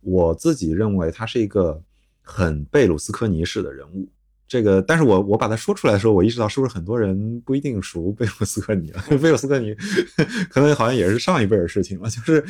我自己认为他是一个很贝鲁斯科尼式的人物。这个，但是我我把它说出来的时候，我意识到是不是很多人不一定熟贝鲁斯科尼了？贝鲁斯科尼可能好像也是上一辈的事情了。就是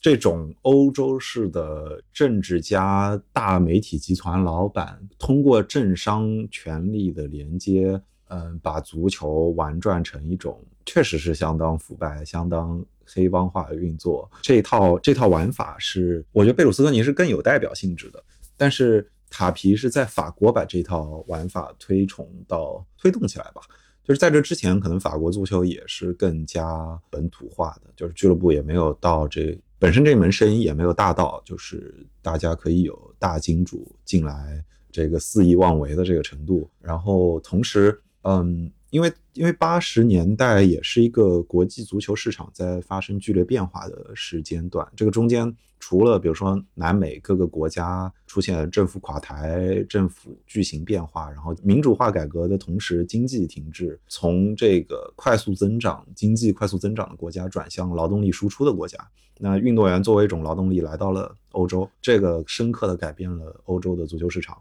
这种欧洲式的政治家、大媒体集团老板，通过政商权力的连接，嗯，把足球玩转成一种确实是相当腐败、相当黑帮化的运作。这套这套玩法是，我觉得贝鲁斯科尼是更有代表性质的，但是。塔皮是在法国把这套玩法推崇到推动起来吧，就是在这之前，可能法国足球也是更加本土化的，就是俱乐部也没有到这本身这门生意也没有大到，就是大家可以有大金主进来这个肆意妄为的这个程度。然后同时，嗯，因为因为八十年代也是一个国际足球市场在发生剧烈变化的时间段，这个中间。除了比如说南美各个国家出现政府垮台、政府巨型变化，然后民主化改革的同时经济停滞，从这个快速增长、经济快速增长的国家转向劳动力输出的国家，那运动员作为一种劳动力来到了欧洲，这个深刻的改变了欧洲的足球市场。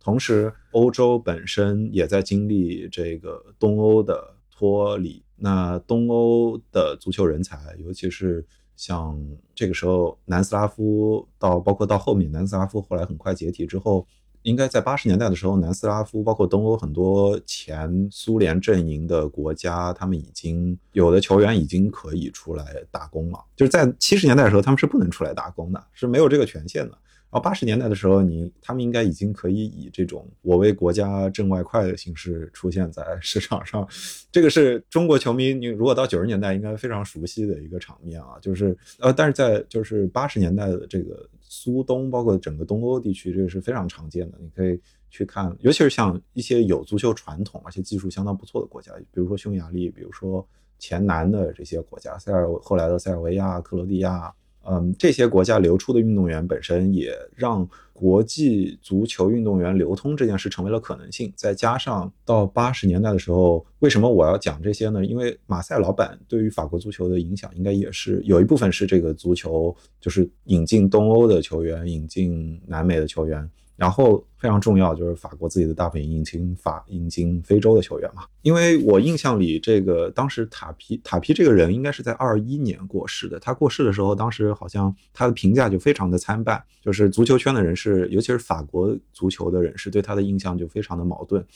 同时，欧洲本身也在经历这个东欧的脱离，那东欧的足球人才，尤其是。像这个时候，南斯拉夫到包括到后面，南斯拉夫后来很快解体之后，应该在八十年代的时候，南斯拉夫包括东欧很多前苏联阵营的国家，他们已经有的球员已经可以出来打工了。就是在七十年代的时候，他们是不能出来打工的，是没有这个权限的。然后八十年代的时候，你他们应该已经可以以这种我为国家挣外快的形式出现在市场上，这个是中国球迷你如果到九十年代应该非常熟悉的一个场面啊，就是呃，但是在就是八十年代的这个苏东，包括整个东欧地区，这个是非常常见的。你可以去看，尤其是像一些有足球传统而且技术相当不错的国家，比如说匈牙利，比如说前南的这些国家，塞尔后来的塞尔维亚、克罗地亚。嗯，这些国家流出的运动员本身也让国际足球运动员流通这件事成为了可能性。再加上到八十年代的时候，为什么我要讲这些呢？因为马赛老板对于法国足球的影响，应该也是有一部分是这个足球，就是引进东欧的球员，引进南美的球员。然后非常重要就是法国自己的大本营引进法引进非洲的球员嘛，因为我印象里这个当时塔皮塔皮这个人应该是在二一年过世的，他过世的时候，当时好像他的评价就非常的参半，就是足球圈的人士，尤其是法国足球的人士对他的印象就非常的矛盾，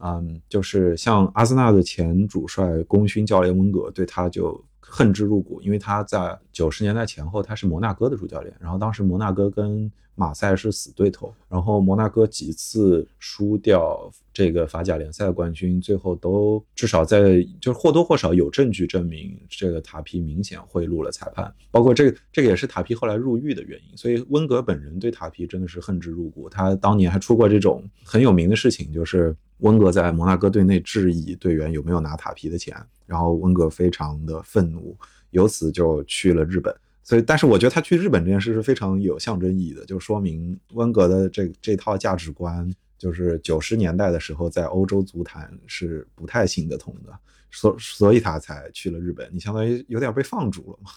嗯，就是像阿森纳的前主帅功勋教练温格对他就。恨之入骨，因为他在九十年代前后，他是摩纳哥的主教练，然后当时摩纳哥跟马赛是死对头，然后摩纳哥几次输掉这个法甲联赛冠军，最后都至少在就是或多或少有证据证明这个塔皮明显贿赂了裁判，包括这个这个也是塔皮后来入狱的原因，所以温格本人对塔皮真的是恨之入骨，他当年还出过这种很有名的事情，就是温格在摩纳哥队内质疑队员有没有拿塔皮的钱。然后温格非常的愤怒，由此就去了日本。所以，但是我觉得他去日本这件事是非常有象征意义的，就说明温格的这这套价值观，就是九十年代的时候在欧洲足坛是不太行得通的，所所以他才去了日本。你相当于有点被放逐了嘛？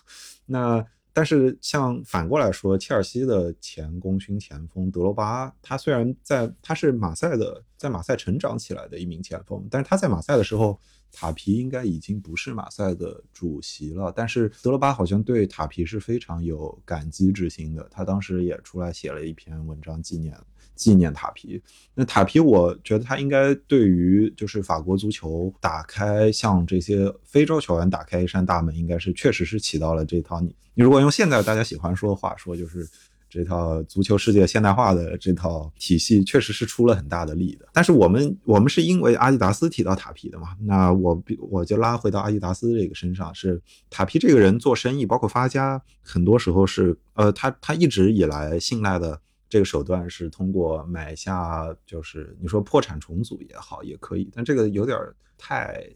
那。但是，像反过来说，切尔西的前功勋前锋德罗巴，他虽然在他是马赛的，在马赛成长起来的一名前锋，但是他在马赛的时候，塔皮应该已经不是马赛的主席了。但是德罗巴好像对塔皮是非常有感激之心的，他当时也出来写了一篇文章纪念。纪念塔皮，那塔皮，我觉得他应该对于就是法国足球打开向这些非洲球员打开一扇大门，应该是确实是起到了这套你你如果用现在大家喜欢说的话说，就是这套足球世界现代化的这套体系确实是出了很大的力的。但是我们我们是因为阿迪达斯提到塔皮的嘛，那我我就拉回到阿迪达斯这个身上，是塔皮这个人做生意，包括发家，很多时候是呃他他一直以来信赖的。这个手段是通过买下，就是你说破产重组也好，也可以，但这个有点太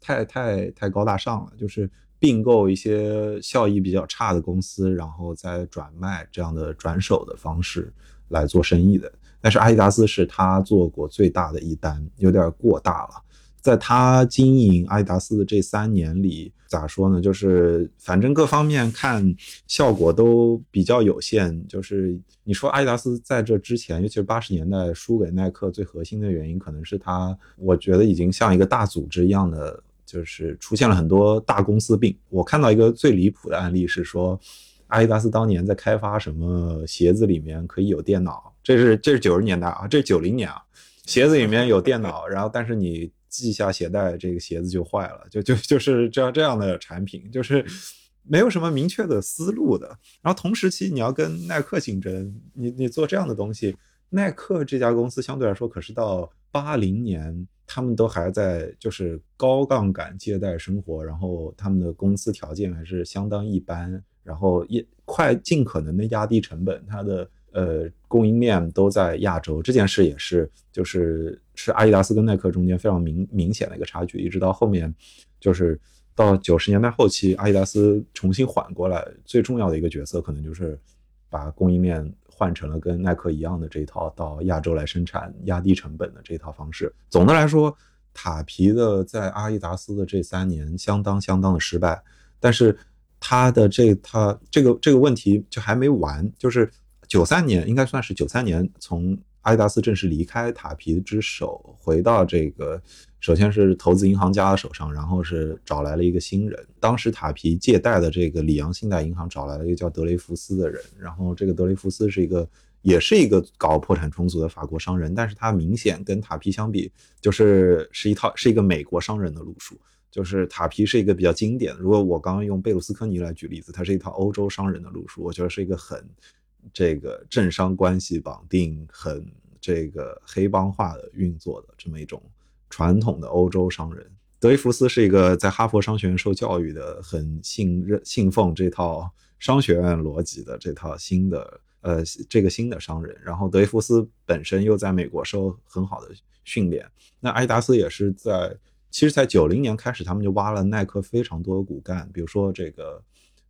太太太高大上了，就是并购一些效益比较差的公司，然后再转卖这样的转手的方式来做生意的。但是阿迪达斯是他做过最大的一单，有点过大了。在他经营阿迪达斯的这三年里，咋说呢？就是反正各方面看效果都比较有限。就是你说阿迪达斯在这之前，尤其是八十年代输给耐克，最核心的原因可能是他，我觉得已经像一个大组织一样的，就是出现了很多大公司病。我看到一个最离谱的案例是说，阿迪达斯当年在开发什么鞋子里面可以有电脑，这是这是九十年代啊，这是九零年啊，鞋子里面有电脑，然后但是你。系下鞋带，这个鞋子就坏了，就就就是这样这样的产品，就是没有什么明确的思路的。然后同时期你要跟耐克竞争，你你做这样的东西，耐克这家公司相对来说可是到八零年，他们都还在就是高杠杆借贷生活，然后他们的公司条件还是相当一般，然后也快尽可能的压低成本，它的。呃，供应链都在亚洲，这件事也是，就是是阿迪达斯跟耐克中间非常明明显的一个差距。一直到后面，就是到九十年代后期，阿迪达斯重新缓过来，最重要的一个角色可能就是把供应链换成了跟耐克一样的这一套，到亚洲来生产，压低成本的这一套方式。总的来说，塔皮的在阿迪达斯的这三年相当相当的失败，但是他的这他这个这个问题就还没完，就是。九三年应该算是九三年，从阿迪达斯正式离开塔皮之手，回到这个，首先是投资银行家的手上，然后是找来了一个新人。当时塔皮借贷的这个里昂信贷银行找来了一个叫德雷福斯的人，然后这个德雷福斯是一个，也是一个搞破产重组的法国商人，但是他明显跟塔皮相比，就是是一套是一个美国商人的路数，就是塔皮是一个比较经典的。如果我刚刚用贝鲁斯科尼来举例子，他是一套欧洲商人的路数，我觉得是一个很。这个政商关系绑定很这个黑帮化的运作的这么一种传统的欧洲商人，德伊福斯是一个在哈佛商学院受教育的，很信任信奉这套商学院逻辑的这套新的呃这个新的商人，然后德雷福斯本身又在美国受很好的训练，那阿迪达斯也是在，其实，在九零年开始，他们就挖了耐克非常多的骨干，比如说这个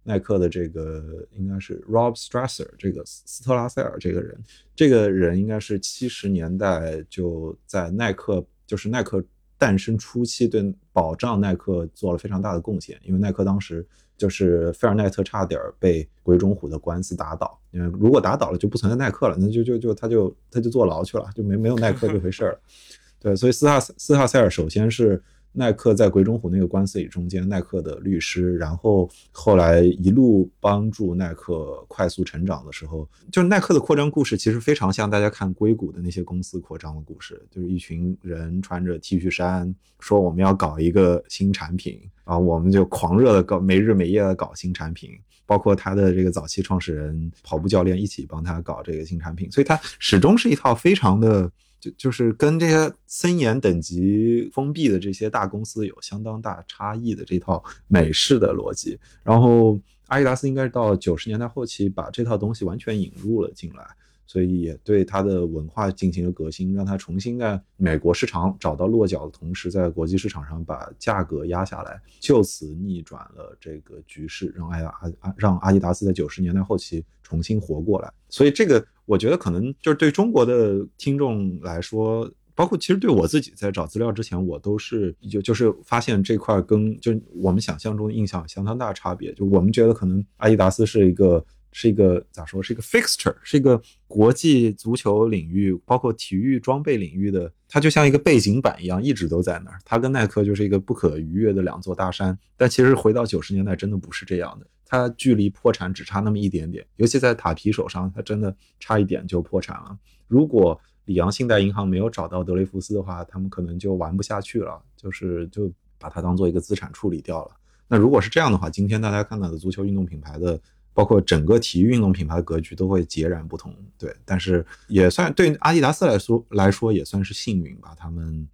耐克的这个应该是 Rob Strasser 这个斯特拉塞尔这个人，这个人应该是七十年代就在耐克，就是耐克诞生初期对保障耐克做了非常大的贡献，因为耐克当时。就是菲尔奈特差点被鬼冢虎的官司打倒，因为如果打倒了就不存在耐克了，那就就就他就他就坐牢去了，就没没有耐克这回事了。对，所以斯哈斯哈塞尔首先是。耐克在鬼冢虎那个官司里中间，耐克的律师，然后后来一路帮助耐克快速成长的时候，就是耐克的扩张故事其实非常像大家看硅谷的那些公司扩张的故事，就是一群人穿着 T 恤衫说我们要搞一个新产品啊，我们就狂热的搞，没日没夜的搞新产品，包括他的这个早期创始人跑步教练一起帮他搞这个新产品，所以他始终是一套非常的。就就是跟这些森严等级封闭的这些大公司有相当大差异的这套美式的逻辑，然后阿迪达斯应该是到九十年代后期把这套东西完全引入了进来，所以也对它的文化进行了革新，让它重新在美国市场找到落脚的同时，在国际市场上把价格压下来，就此逆转了这个局势，让阿阿阿让阿迪达斯在九十年代后期重新活过来，所以这个。我觉得可能就是对中国的听众来说，包括其实对我自己在找资料之前，我都是就就是发现这块跟就我们想象中的印象相当大差别。就我们觉得可能阿迪达斯是一个是一个咋说是一个 fixture，是一个国际足球领域包括体育装备领域的，它就像一个背景板一样，一直都在那儿。它跟耐克就是一个不可逾越的两座大山。但其实回到九十年代，真的不是这样的。它距离破产只差那么一点点，尤其在塔皮手上，它真的差一点就破产了。如果里昂信贷银行没有找到德雷福斯的话，他们可能就玩不下去了，就是就把它当做一个资产处理掉了。那如果是这样的话，今天大家看到的足球运动品牌的，包括整个体育运动品牌的格局都会截然不同。对，但是也算对阿迪达斯来说来说也算是幸运吧，他们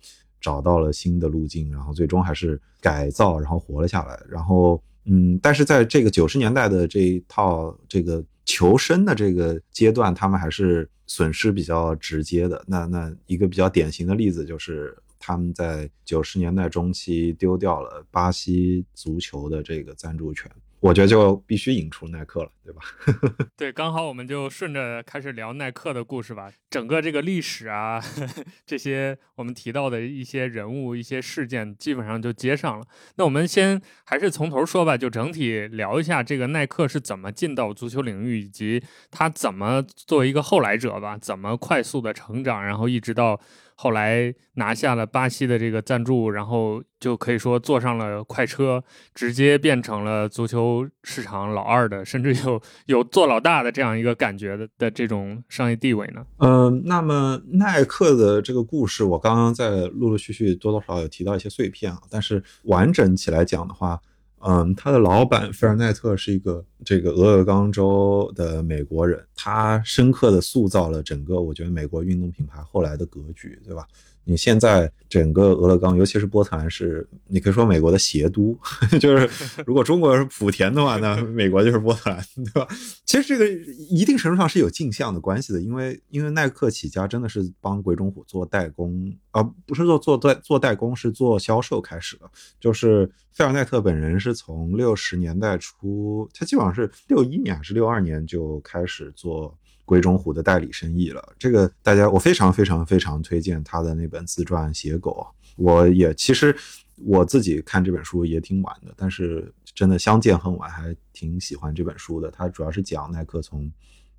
找到了新的路径，然后最终还是改造，然后活了下来，然后。嗯，但是在这个九十年代的这一套这个求生的这个阶段，他们还是损失比较直接的。那那一个比较典型的例子就是他们在九十年代中期丢掉了巴西足球的这个赞助权。我觉得就必须引出耐克了，对吧？对，刚好我们就顺着开始聊耐克的故事吧。整个这个历史啊，这些我们提到的一些人物、一些事件，基本上就接上了。那我们先还是从头说吧，就整体聊一下这个耐克是怎么进到足球领域，以及他怎么作为一个后来者吧，怎么快速的成长，然后一直到。后来拿下了巴西的这个赞助，然后就可以说坐上了快车，直接变成了足球市场老二的，甚至有有做老大的这样一个感觉的的这种商业地位呢。呃，那么耐克的这个故事，我刚刚在陆陆续续多多少少有提到一些碎片啊，但是完整起来讲的话。嗯，他的老板菲尔奈特是一个这个俄勒冈州的美国人，他深刻的塑造了整个我觉得美国运动品牌后来的格局，对吧？你现在整个俄勒冈，尤其是波特兰，是你可以说美国的鞋都，就是如果中国是莆田的话，那美国就是波特兰，对吧？其实这个一定程度上是有镜像的关系的，因为因为耐克起家真的是帮鬼冢虎做代工，而不是做做代做代工，是做销售开始的。就是费尔奈特本人是从六十年代初，他基本上是六一年还是六二年就开始做。鬼冢虎的代理生意了，这个大家我非常非常非常推荐他的那本自传《写狗》。我也其实我自己看这本书也挺晚的，但是真的相见恨晚，还挺喜欢这本书的。它主要是讲耐克从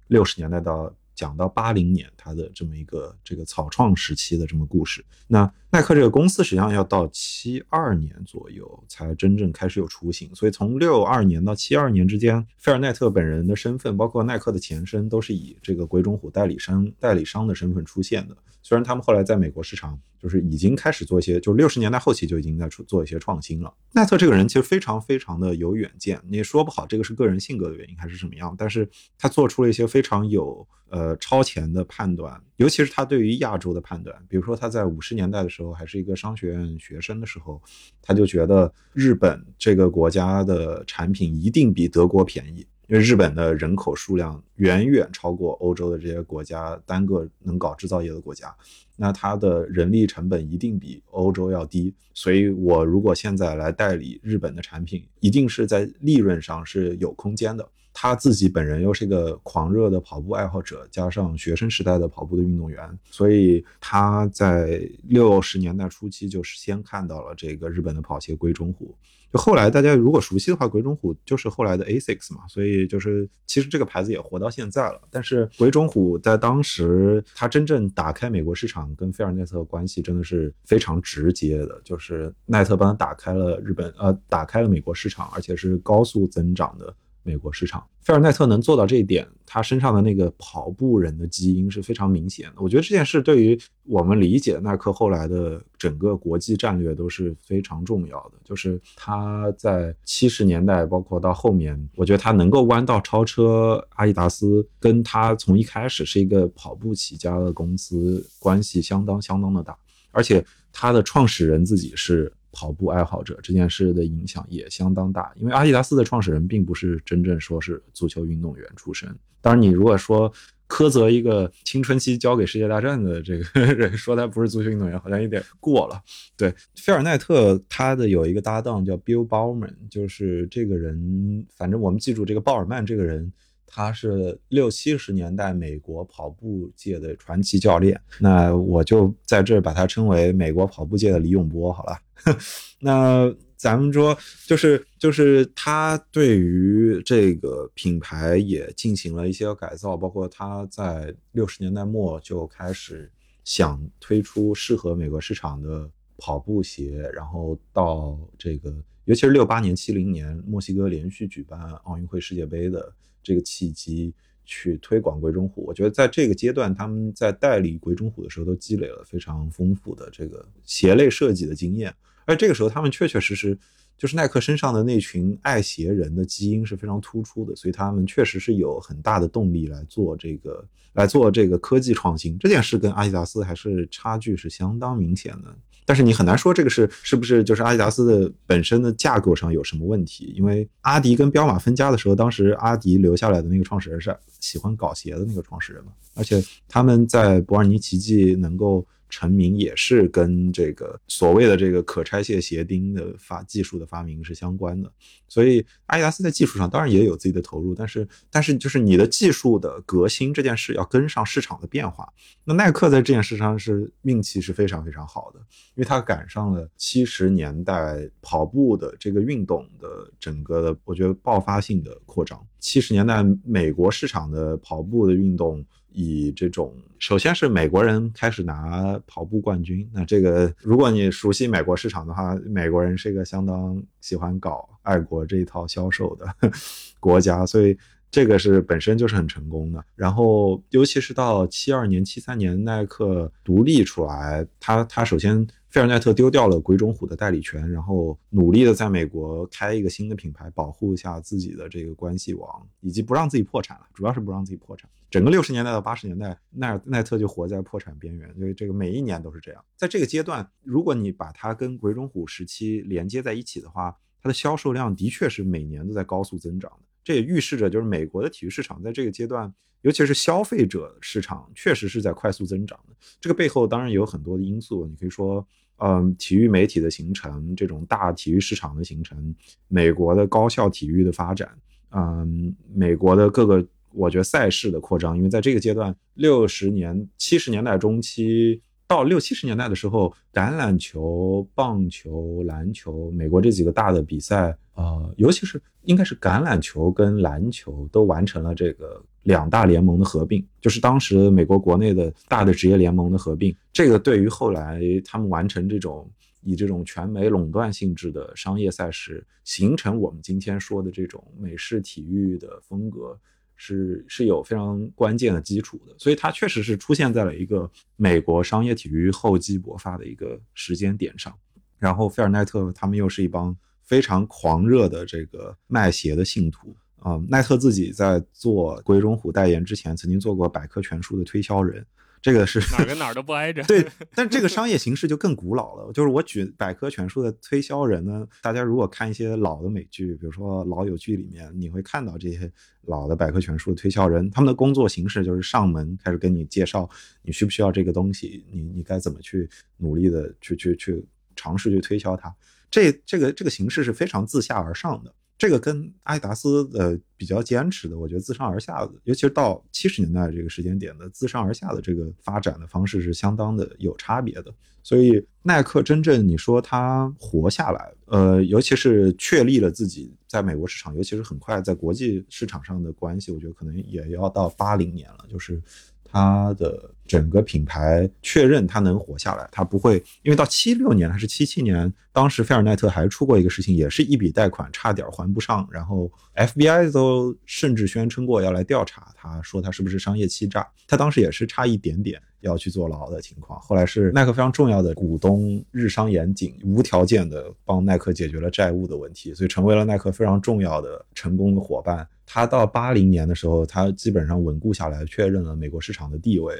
六十年代到。讲到八零年，他的这么一个这个草创时期的这么故事。那耐克这个公司实际上要到七二年左右才真正开始有雏形，所以从六二年到七二年之间，菲尔奈特本人的身份，包括耐克的前身，都是以这个鬼冢虎代理商代理商的身份出现的。虽然他们后来在美国市场就是已经开始做一些，就六十年代后期就已经在出做一些创新了。奈特这个人其实非常非常的有远见，你也说不好这个是个人性格的原因还是什么样，但是他做出了一些非常有呃超前的判断，尤其是他对于亚洲的判断。比如说他在五十年代的时候还是一个商学院学生的时候，他就觉得日本这个国家的产品一定比德国便宜。因为日本的人口数量远远超过欧洲的这些国家单个能搞制造业的国家，那它的人力成本一定比欧洲要低。所以我如果现在来代理日本的产品，一定是在利润上是有空间的。他自己本人又是一个狂热的跑步爱好者，加上学生时代的跑步的运动员，所以他在六十年代初期就是先看到了这个日本的跑鞋龟中虎。就后来大家如果熟悉的话，龟中虎就是后来的 Asics 嘛，所以就是其实这个牌子也活到现在了。但是龟中虎在当时，他真正打开美国市场跟菲尔奈特的关系真的是非常直接的，就是奈特帮他打开了日本呃打开了美国市场，而且是高速增长的。美国市场，费尔奈特能做到这一点，他身上的那个跑步人的基因是非常明显的。我觉得这件事对于我们理解耐克后来的整个国际战略都是非常重要的。就是他在七十年代，包括到后面，我觉得他能够弯道超车阿迪达斯，跟他从一开始是一个跑步起家的公司关系相当相当的大，而且他的创始人自己是。跑步爱好者这件事的影响也相当大，因为阿迪达斯的创始人并不是真正说是足球运动员出身。当然，你如果说苛责一个青春期交给世界大战的这个 人，说他不是足球运动员，好像有点过了。对，菲尔奈特他的有一个搭档叫 Bill Bowman，就是这个人，反正我们记住这个鲍尔曼这个人。他是六七十年代美国跑步界的传奇教练，那我就在这儿把他称为美国跑步界的李永波好了。那咱们说，就是就是他对于这个品牌也进行了一些改造，包括他在六十年代末就开始想推出适合美国市场的跑步鞋，然后到这个，尤其是六八年、七零年墨西哥连续举办奥运会、世界杯的。这个契机去推广鬼冢虎，我觉得在这个阶段，他们在代理鬼冢虎的时候，都积累了非常丰富的这个鞋类设计的经验。而这个时候，他们确确实实就是耐克身上的那群爱鞋人的基因是非常突出的，所以他们确实是有很大的动力来做这个来做这个科技创新。这件事跟阿迪达斯还是差距是相当明显的。但是你很难说这个是是不是就是阿迪达斯的本身的架构上有什么问题？因为阿迪跟彪马分家的时候，当时阿迪留下来的那个创始人是喜欢搞鞋的那个创始人嘛，而且他们在伯尔尼奇迹能够。成名也是跟这个所谓的这个可拆卸鞋钉的发技术的发明是相关的，所以阿迪达斯在技术上当然也有自己的投入，但是但是就是你的技术的革新这件事要跟上市场的变化。那耐克在这件事上是运气是非常非常好的，因为它赶上了七十年代跑步的这个运动的整个的我觉得爆发性的扩张。七十年代美国市场的跑步的运动。以这种，首先是美国人开始拿跑步冠军。那这个，如果你熟悉美国市场的话，美国人是一个相当喜欢搞爱国这一套销售的 国家，所以这个是本身就是很成功的。然后，尤其是到七二年、七三年，耐克独立出来，他他首先。菲尔奈特丢掉了鬼冢虎的代理权，然后努力的在美国开一个新的品牌，保护一下自己的这个关系网，以及不让自己破产了，主要是不让自己破产。整个六十年代到八十年代，奈尔奈特就活在破产边缘，因为这个每一年都是这样。在这个阶段，如果你把它跟鬼冢虎时期连接在一起的话，它的销售量的确是每年都在高速增长的。这也预示着，就是美国的体育市场在这个阶段，尤其是消费者市场，确实是在快速增长的。这个背后当然有很多的因素，你可以说。嗯，体育媒体的形成，这种大体育市场的形成，美国的高校体育的发展，嗯，美国的各个我觉得赛事的扩张，因为在这个阶段，六十年、七十年代中期到六七十年代的时候，橄榄球、棒球、篮球，美国这几个大的比赛，呃，尤其是应该是橄榄球跟篮球都完成了这个。两大联盟的合并，就是当时美国国内的大的职业联盟的合并。这个对于后来他们完成这种以这种全美垄断性质的商业赛事，形成我们今天说的这种美式体育的风格，是是有非常关键的基础的。所以它确实是出现在了一个美国商业体育厚积薄发的一个时间点上。然后菲尔奈特他们又是一帮非常狂热的这个卖鞋的信徒。啊，奈特自己在做鬼冢虎代言之前，曾经做过百科全书的推销人。这个是哪跟哪儿都不挨着。对，但这个商业形式就更古老了。就是我举百科全书的推销人呢，大家如果看一些老的美剧，比如说《老友剧》里面，你会看到这些老的百科全书的推销人，他们的工作形式就是上门开始跟你介绍你需不需要这个东西，你你该怎么去努力的去去去尝试去推销它。这这个这个形式是非常自下而上的。这个跟阿迪达斯的比较坚持的，我觉得自上而下的，尤其是到七十年代这个时间点的自上而下的这个发展的方式是相当的有差别的。所以耐克真正你说它活下来，呃，尤其是确立了自己在美国市场，尤其是很快在国际市场上的关系，我觉得可能也要到八零年了，就是。它的整个品牌确认它能活下来，它不会因为到七六年还是七七年，当时菲尔奈特还出过一个事情，也是一笔贷款差点还不上，然后 FBI 都甚至宣称过要来调查，他说他是不是商业欺诈，他当时也是差一点点要去坐牢的情况。后来是耐克非常重要的股东日商严谨，无条件的帮耐克解决了债务的问题，所以成为了耐克非常重要的成功的伙伴。他到八零年的时候，他基本上稳固下来，确认了美国市场的地位。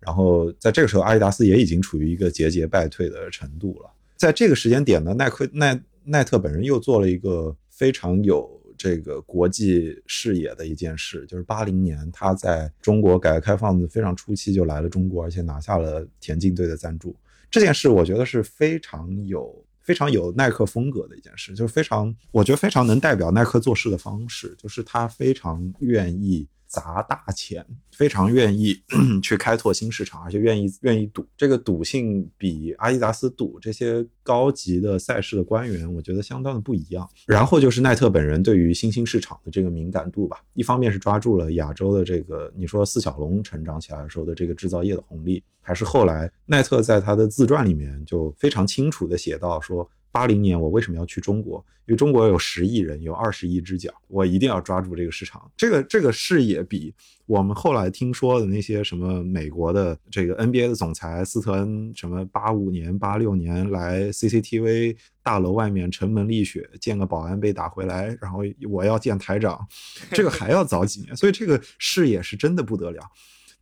然后在这个时候，阿迪达斯也已经处于一个节节败退的程度了。在这个时间点呢，耐克耐耐特本人又做了一个非常有这个国际视野的一件事，就是八零年他在中国改革开放的非常初期就来了中国，而且拿下了田径队的赞助。这件事我觉得是非常有。非常有耐克风格的一件事，就是非常，我觉得非常能代表耐克做事的方式，就是他非常愿意。砸大钱，非常愿意 去开拓新市场，而且愿意愿意赌。这个赌性比阿迪达斯赌这些高级的赛事的官员，我觉得相当的不一样。然后就是奈特本人对于新兴市场的这个敏感度吧，一方面是抓住了亚洲的这个你说四小龙成长起来的时候的这个制造业的红利，还是后来奈特在他的自传里面就非常清楚的写到说。八零年，我为什么要去中国？因为中国有十亿人，有二十亿只脚，我一定要抓住这个市场。这个这个视野比我们后来听说的那些什么美国的这个 NBA 的总裁斯特恩，什么八五年、八六年来 CCTV 大楼外面城门立雪，见个保安被打回来，然后我要见台长，这个还要早几年。所以这个视野是真的不得了。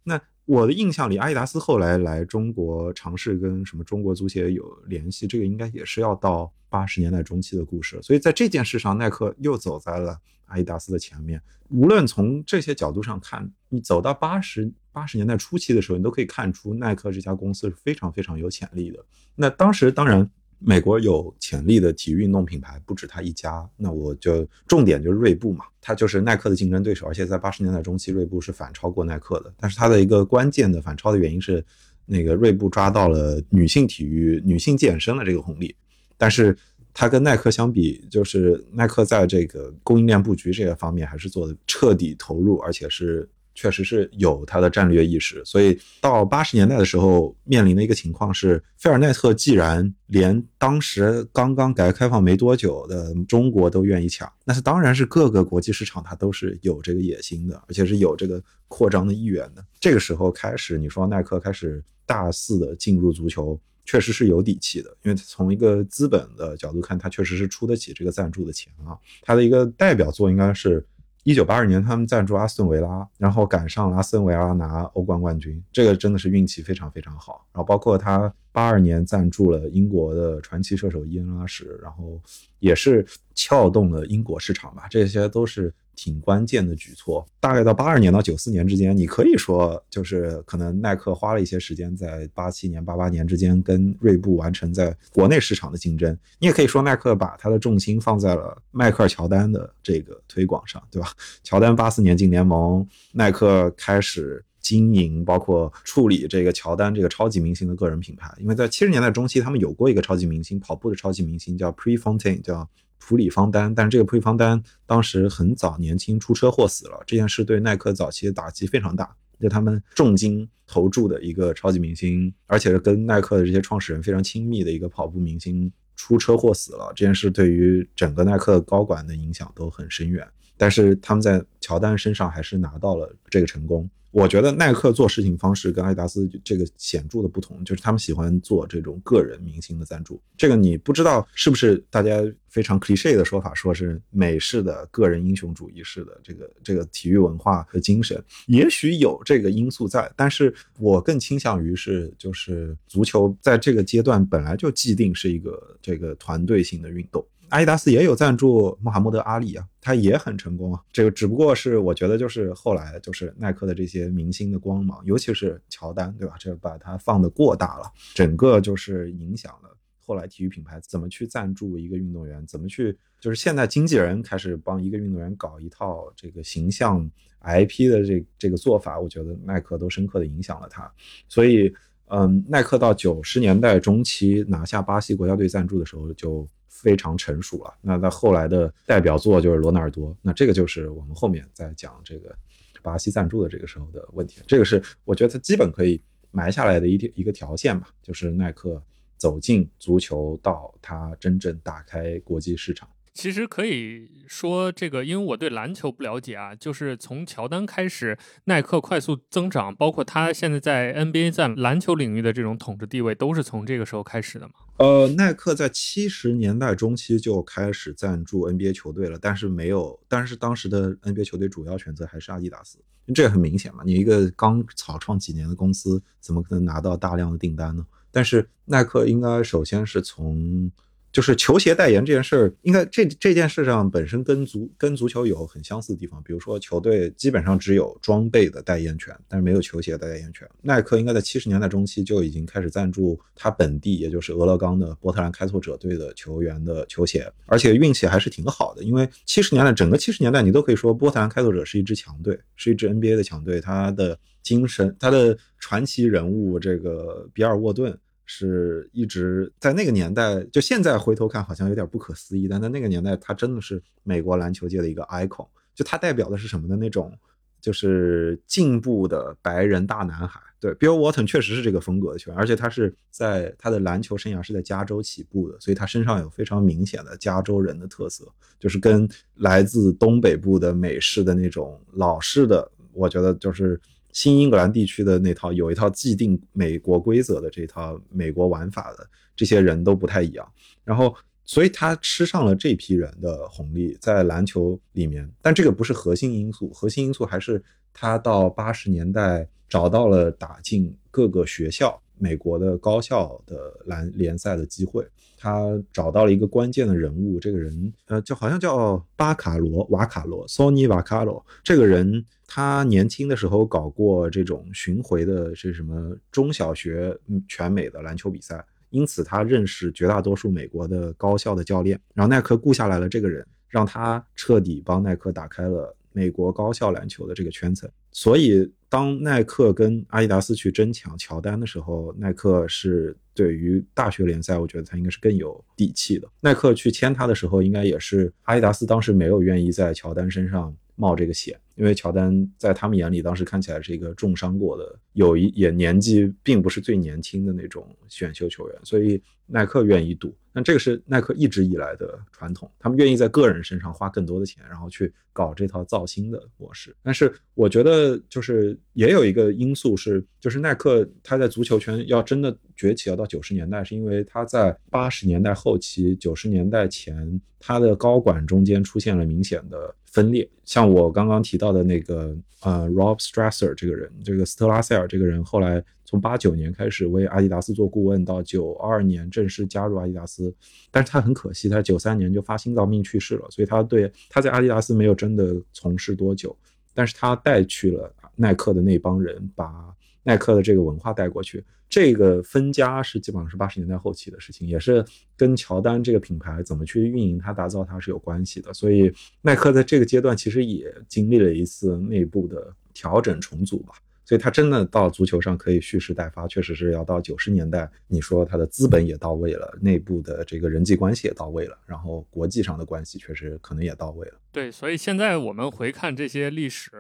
那。我的印象里，阿迪达斯后来来中国尝试跟什么中国足协有联系，这个应该也是要到八十年代中期的故事。所以在这件事上，耐克又走在了阿迪达斯的前面。无论从这些角度上看，你走到八十八十年代初期的时候，你都可以看出耐克这家公司是非常非常有潜力的。那当时当然。美国有潜力的体育运动品牌不止他一家，那我就重点就是锐步嘛，它就是耐克的竞争对手，而且在八十年代中期，锐步是反超过耐克的。但是它的一个关键的反超的原因是，那个锐步抓到了女性体育、女性健身的这个红利，但是它跟耐克相比，就是耐克在这个供应链布局这个方面还是做的彻底投入，而且是。确实是有他的战略意识，所以到八十年代的时候，面临的一个情况是，菲尔奈特既然连当时刚刚改革开放没多久的中国都愿意抢，那是当然是各个国际市场他都是有这个野心的，而且是有这个扩张的意愿的。这个时候开始，你说耐克开始大肆的进入足球，确实是有底气的，因为从一个资本的角度看，他确实是出得起这个赞助的钱啊。他的一个代表作应该是。一九八二年，他们赞助阿斯顿维拉，然后赶上了阿斯顿维拉拿欧冠冠军，这个真的是运气非常非常好。然后包括他八二年赞助了英国的传奇射手伊恩拉什，然后也是撬动了英国市场吧，这些都是。挺关键的举措，大概到八二年到九四年之间，你可以说就是可能耐克花了一些时间在八七年、八八年之间跟锐步完成在国内市场的竞争。你也可以说耐克把它的重心放在了迈克尔乔丹的这个推广上，对吧？乔丹八四年进联盟，耐克开始经营，包括处理这个乔丹这个超级明星的个人品牌。因为在七十年代中期，他们有过一个超级明星，跑步的超级明星叫 Prefontaine，叫。普里方丹，但是这个普里方丹当时很早年轻出车祸死了，这件事对耐克早期的打击非常大。就他们重金投注的一个超级明星，而且是跟耐克的这些创始人非常亲密的一个跑步明星出车祸死了，这件事对于整个耐克高管的影响都很深远。但是他们在乔丹身上还是拿到了这个成功。我觉得耐克做事情方式跟阿迪达斯这个显著的不同，就是他们喜欢做这种个人明星的赞助。这个你不知道是不是大家非常 cliche 的说法，说是美式的个人英雄主义式的这个这个体育文化和精神，也许有这个因素在，但是我更倾向于是，就是足球在这个阶段本来就既定是一个这个团队性的运动。阿迪达斯也有赞助穆罕默德阿里啊，他也很成功啊。这个只不过是我觉得就是后来就是耐克的这些明星的光芒，尤其是乔丹，对吧？这把它放得过大了，整个就是影响了。后来体育品牌怎么去赞助一个运动员？怎么去就是现在经纪人开始帮一个运动员搞一套这个形象 IP 的这这个做法，我觉得耐克都深刻的影响了他。所以，嗯，耐克到九十年代中期拿下巴西国家队赞助的时候就非常成熟了。那在后来的代表作就是罗纳尔多。那这个就是我们后面在讲这个巴西赞助的这个时候的问题。这个是我觉得它基本可以埋下来的一一个条线吧，就是耐克。走进足球，到他真正打开国际市场。其实可以说，这个因为我对篮球不了解啊，就是从乔丹开始，耐克快速增长，包括他现在在 NBA 在篮球领域的这种统治地位，都是从这个时候开始的嘛。呃，耐克在七十年代中期就开始赞助 NBA 球队了，但是没有，但是当时的 NBA 球队主要选择还是阿迪达斯，这个很明显嘛。你一个刚草创几年的公司，怎么可能拿到大量的订单呢？但是耐克应该首先是从，就是球鞋代言这件事儿，应该这这件事上本身跟足跟足球有很相似的地方。比如说球队基本上只有装备的代言权，但是没有球鞋的代言权。耐克应该在七十年代中期就已经开始赞助他本地，也就是俄勒冈的波特兰开拓者队的球员的球鞋，而且运气还是挺好的。因为七十年代整个七十年代，你都可以说波特兰开拓者是一支强队，是一支 NBA 的强队，他的。精神，他的传奇人物这个比尔沃顿是一直在那个年代，就现在回头看好像有点不可思议，但在那个年代，他真的是美国篮球界的一个 icon。就他代表的是什么的那种，就是进步的白人大男孩。对，Bill Walton 确实是这个风格的球员，而且他是在他的篮球生涯是在加州起步的，所以他身上有非常明显的加州人的特色，就是跟来自东北部的美式的那种老式的，我觉得就是。新英格兰地区的那套有一套既定美国规则的这套美国玩法的这些人都不太一样，然后所以他吃上了这批人的红利，在篮球里面，但这个不是核心因素，核心因素还是他到八十年代找到了打进各个学校、美国的高校的篮联赛的机会。他找到了一个关键的人物，这个人呃，就好像叫巴卡罗瓦卡罗索尼瓦卡罗）。这个人他年轻的时候搞过这种巡回的，是什么中小学全美的篮球比赛，因此他认识绝大多数美国的高校的教练。然后耐克雇下来了这个人，让他彻底帮耐克打开了美国高校篮球的这个圈层。所以，当耐克跟阿迪达斯去争抢乔丹的时候，耐克是。对于大学联赛，我觉得他应该是更有底气的。耐克去签他的时候，应该也是阿迪达斯当时没有愿意在乔丹身上冒这个险，因为乔丹在他们眼里当时看起来是一个重伤过的，有一也年纪并不是最年轻的那种选秀球员，所以耐克愿意赌。那这个是耐克一直以来的传统，他们愿意在个人身上花更多的钱，然后去搞这套造星的模式。但是我觉得就是也有一个因素是，就是耐克他在足球圈要真的崛起，要到九十年代，是因为他在八十年代后期、九十年代前，他的高管中间出现了明显的分裂。像我刚刚提到的那个呃，Rob Strasser 这个人，这个斯特拉塞尔这个人，后来。从八九年开始为阿迪达斯做顾问，到九二年正式加入阿迪达斯，但是他很可惜，他九三年就发心脏病去世了，所以他对他在阿迪达斯没有真的从事多久，但是他带去了耐克的那帮人，把耐克的这个文化带过去，这个分家是基本上是八十年代后期的事情，也是跟乔丹这个品牌怎么去运营它、打造它是有关系的，所以耐克在这个阶段其实也经历了一次内部的调整重组吧。所以，他真的到足球上可以蓄势待发，确实是要到九十年代。你说他的资本也到位了，内部的这个人际关系也到位了，然后国际上的关系确实可能也到位了。对，所以现在我们回看这些历史。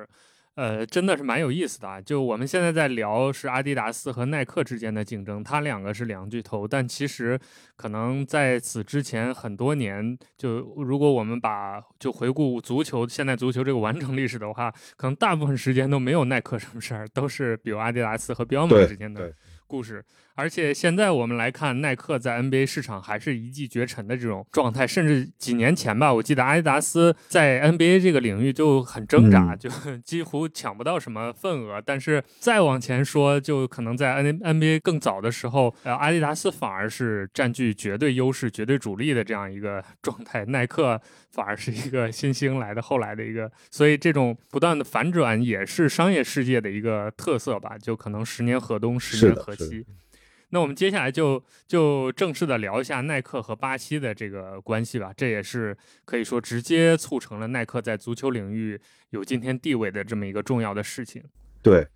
呃，真的是蛮有意思的啊！就我们现在在聊是阿迪达斯和耐克之间的竞争，它两个是两巨头，但其实可能在此之前很多年，就如果我们把就回顾足球现代足球这个完整历史的话，可能大部分时间都没有耐克什么事儿，都是比如阿迪达斯和彪马之间的故事。而且现在我们来看，耐克在 NBA 市场还是一骑绝尘的这种状态，甚至几年前吧，我记得阿迪达斯在 NBA 这个领域就很挣扎，就几乎抢不到什么份额。但是再往前说，就可能在 N NBA 更早的时候，呃，阿迪达斯反而是占据绝对优势、绝对主力的这样一个状态，耐克反而是一个新兴来的后来的一个，所以这种不断的反转也是商业世界的一个特色吧，就可能十年河东，十年河西。那我们接下来就就正式的聊一下耐克和巴西的这个关系吧，这也是可以说直接促成了耐克在足球领域有今天地位的这么一个重要的事情。对，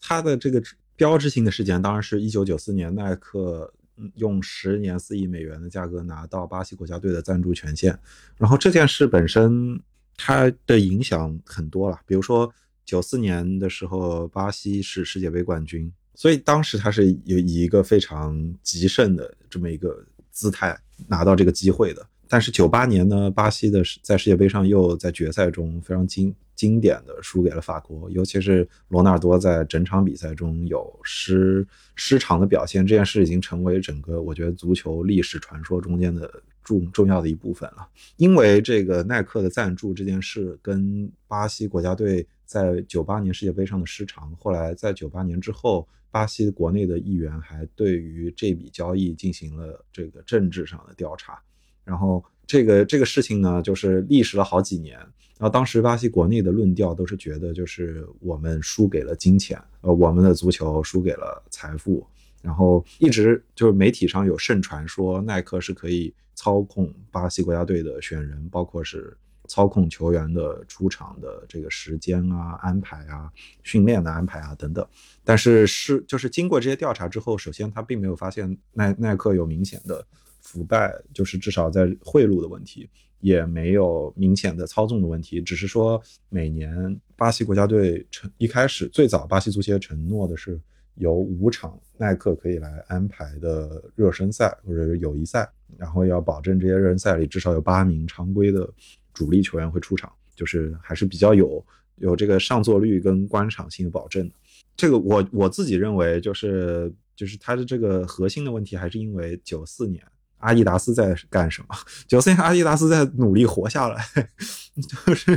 它的这个标志性的事件当然是一九九四年耐克用十年四亿美元的价格拿到巴西国家队的赞助权限，然后这件事本身它的影响很多了，比如说九四年的时候巴西是世界杯冠军。所以当时他是有以一个非常极盛的这么一个姿态拿到这个机会的，但是九八年呢，巴西的在世界杯上又在决赛中非常经经典的输给了法国，尤其是罗纳尔多在整场比赛中有失失常的表现，这件事已经成为整个我觉得足球历史传说中间的重重要的一部分了。因为这个耐克的赞助这件事跟巴西国家队在九八年世界杯上的失常，后来在九八年之后。巴西国内的议员还对于这笔交易进行了这个政治上的调查，然后这个这个事情呢，就是历时了好几年。然后当时巴西国内的论调都是觉得，就是我们输给了金钱，呃，我们的足球输给了财富。然后一直就是媒体上有盛传说，耐克是可以操控巴西国家队的选人，包括是。操控球员的出场的这个时间啊、安排啊、训练的安排啊等等，但是是就是经过这些调查之后，首先他并没有发现耐耐克有明显的腐败，就是至少在贿赂的问题，也没有明显的操纵的问题，只是说每年巴西国家队承一开始最早巴西足协承诺的是有五场耐克可以来安排的热身赛或者是友谊赛，然后要保证这些热身赛里至少有八名常规的。主力球员会出场，就是还是比较有有这个上座率跟观赏性的保证的。这个我我自己认为，就是就是他的这个核心的问题，还是因为九四年阿迪达斯在干什么？九四年阿迪达斯在努力活下来，就是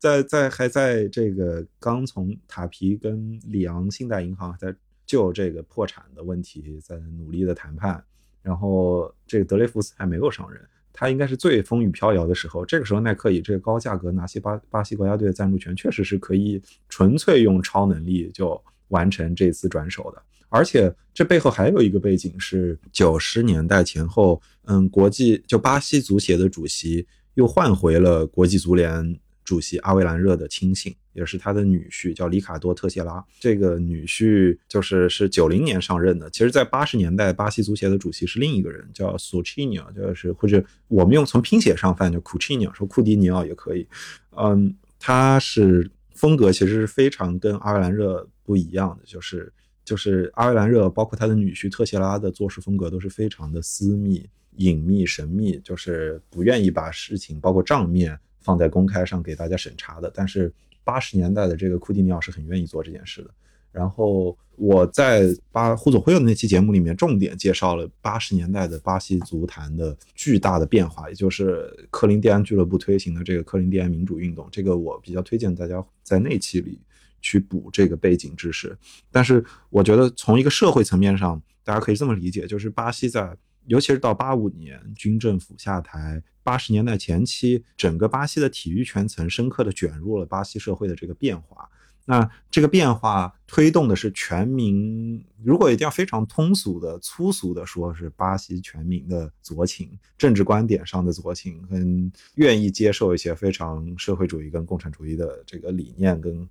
在在还在这个刚从塔皮跟里昂信贷银行在就这个破产的问题在努力的谈判，然后这个德雷福斯还没有上任。他应该是最风雨飘摇的时候，这个时候耐克以这个高价格拿下巴巴西国家队的赞助权，确实是可以纯粹用超能力就完成这次转手的。而且这背后还有一个背景是九十年代前后，嗯，国际就巴西足协的主席又换回了国际足联。主席阿维兰热的亲信，也是他的女婿，叫里卡多特谢拉。这个女婿就是是九零年上任的。其实，在八十年代，巴西足协的主席是另一个人，叫索齐尼奥，就是或者我们用从拼写上翻就库齐尼奥，说库迪尼奥也可以。嗯，他是风格其实是非常跟阿维兰热不一样的，就是就是阿维兰热包括他的女婿特谢拉的做事风格都是非常的私密、隐秘、神秘，就是不愿意把事情包括账面。放在公开上给大家审查的，但是八十年代的这个库蒂尼奥是很愿意做这件事的。然后我在巴胡总会的那期节目里面，重点介绍了八十年代的巴西足坛的巨大的变化，也就是科林蒂安俱乐部推行的这个科林蒂安民主运动。这个我比较推荐大家在那期里去补这个背景知识。但是我觉得从一个社会层面上，大家可以这么理解，就是巴西在。尤其是到八五年军政府下台，八十年代前期，整个巴西的体育圈层深刻的卷入了巴西社会的这个变化。那这个变化推动的是全民，如果一定要非常通俗的、粗俗的说，是巴西全民的左倾，政治观点上的左倾，跟愿意接受一些非常社会主义跟共产主义的这个理念跟。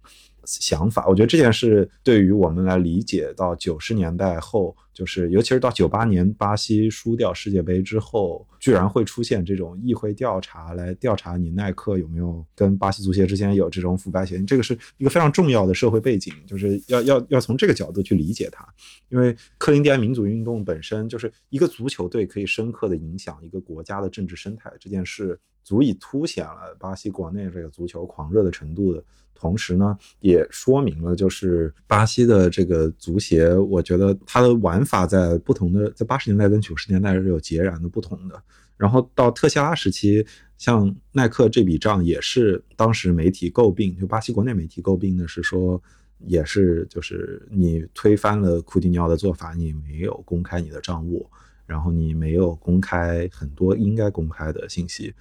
想法，我觉得这件事对于我们来理解到九十年代后，就是尤其是到九八年巴西输掉世界杯之后，居然会出现这种议会调查来调查你耐克有没有跟巴西足协之间有这种腐败嫌疑，这个是一个非常重要的社会背景。就是要要要从这个角度去理解它，因为克林蒂安民族运动本身就是一个足球队可以深刻的影响一个国家的政治生态这件事，足以凸显了巴西国内这个足球狂热的程度的同时呢，也说明了就是巴西的这个足协，我觉得它的玩法在不同的在八十年代跟九十年代是有截然的不同的。然后到特谢拉时期，像耐克这笔账也是当时媒体诟病，就巴西国内媒体诟病的是说，也是就是你推翻了库蒂尼奥的做法，你没有公开你的账务，然后你没有公开很多应该公开的信息。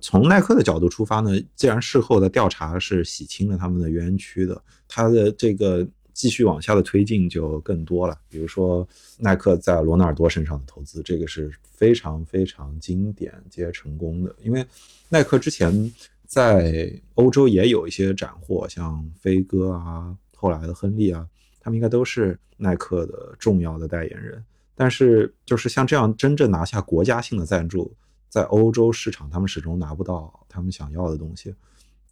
从耐克的角度出发呢，既然事后的调查是洗清了他们的冤屈的，他的这个。继续往下的推进就更多了，比如说耐克在罗纳尔多身上的投资，这个是非常非常经典且成功的。因为耐克之前在欧洲也有一些斩获，像飞哥啊，后来的亨利啊，他们应该都是耐克的重要的代言人。但是就是像这样真正拿下国家性的赞助，在欧洲市场他们始终拿不到他们想要的东西。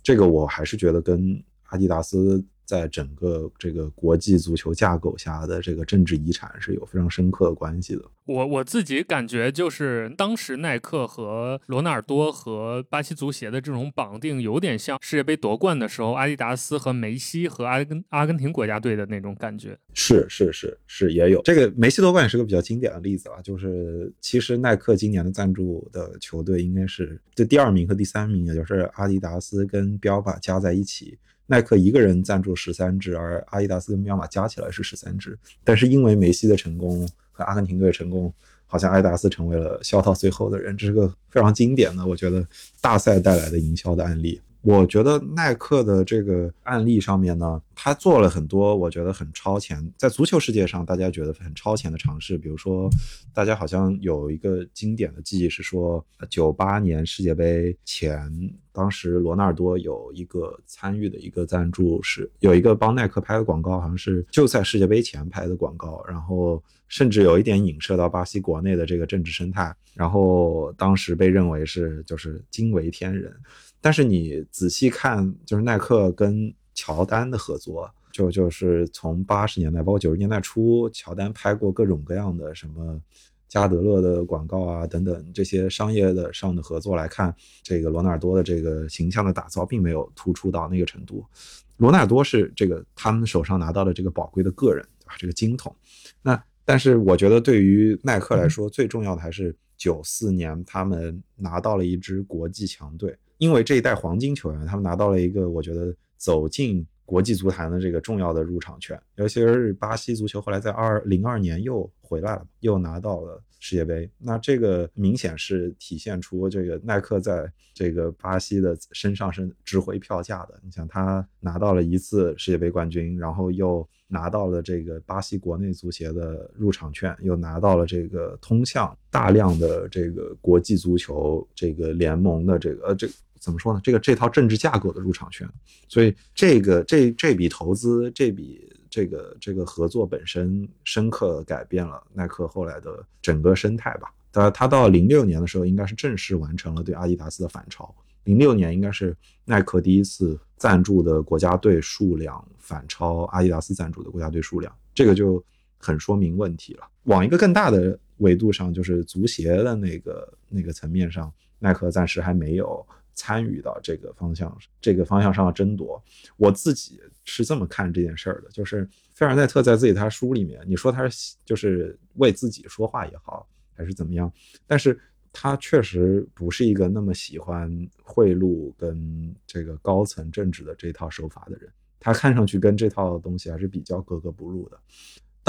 这个我还是觉得跟阿迪达斯。在整个这个国际足球架构下的这个政治遗产是有非常深刻的关系的。我我自己感觉就是当时耐克和罗纳尔多和巴西足协的这种绑定，有点像世界杯夺冠的时候阿迪达斯和梅西和阿根阿根廷国家队的那种感觉。是是是是，也有这个梅西夺冠也是个比较经典的例子啊。就是其实耐克今年的赞助的球队应该是这第二名和第三名，也就是阿迪达斯跟彪马加在一起。耐克一个人赞助十三支，而阿迪达斯跟彪马加起来是十三支。但是因为梅西的成功和阿根廷队成功，好像阿迪达斯成为了笑到最后的人。这是个非常经典的，我觉得大赛带来的营销的案例。我觉得耐克的这个案例上面呢，他做了很多我觉得很超前，在足球世界上大家觉得很超前的尝试。比如说，大家好像有一个经典的记忆是说，九八年世界杯前，当时罗纳尔多有一个参与的一个赞助，是有一个帮耐克拍的广告，好像是就在世界杯前拍的广告，然后甚至有一点影射到巴西国内的这个政治生态，然后当时被认为是就是惊为天人。但是你仔细看，就是耐克跟乔丹的合作，就就是从八十年代，包括九十年代初，乔丹拍过各种各样的什么加德勒的广告啊等等这些商业的上的合作来看，这个罗纳尔多的这个形象的打造并没有突出到那个程度。罗纳尔多是这个他们手上拿到的这个宝贵的个人，对吧？这个金童。那但是我觉得对于耐克来说，最重要的还是九四年他们拿到了一支国际强队。因为这一代黄金球员，他们拿到了一个我觉得走进国际足坛的这个重要的入场券，尤其是巴西足球后来在二零二年又回来了，又拿到了世界杯。那这个明显是体现出这个耐克在这个巴西的身上是值回票价的。你想，他拿到了一次世界杯冠军，然后又拿到了这个巴西国内足协的入场券，又拿到了这个通向大量的这个国际足球这个联盟的这个呃这。怎么说呢？这个这套政治架构的入场券，所以这个这这笔投资，这笔这个这个合作本身，深刻改变了耐克后来的整个生态吧。他他到零六年的时候，应该是正式完成了对阿迪达斯的反超。零六年应该是耐克第一次赞助的国家队数量反超阿迪达斯赞助的国家队数量，这个就很说明问题了。往一个更大的维度上，就是足协的那个那个层面上，耐克暂时还没有。参与到这个方向，这个方向上的争夺，我自己是这么看这件事儿的。就是菲尔奈特在自己他书里面，你说他是就是为自己说话也好，还是怎么样，但是他确实不是一个那么喜欢贿赂跟这个高层政治的这套手法的人。他看上去跟这套东西还是比较格格不入的。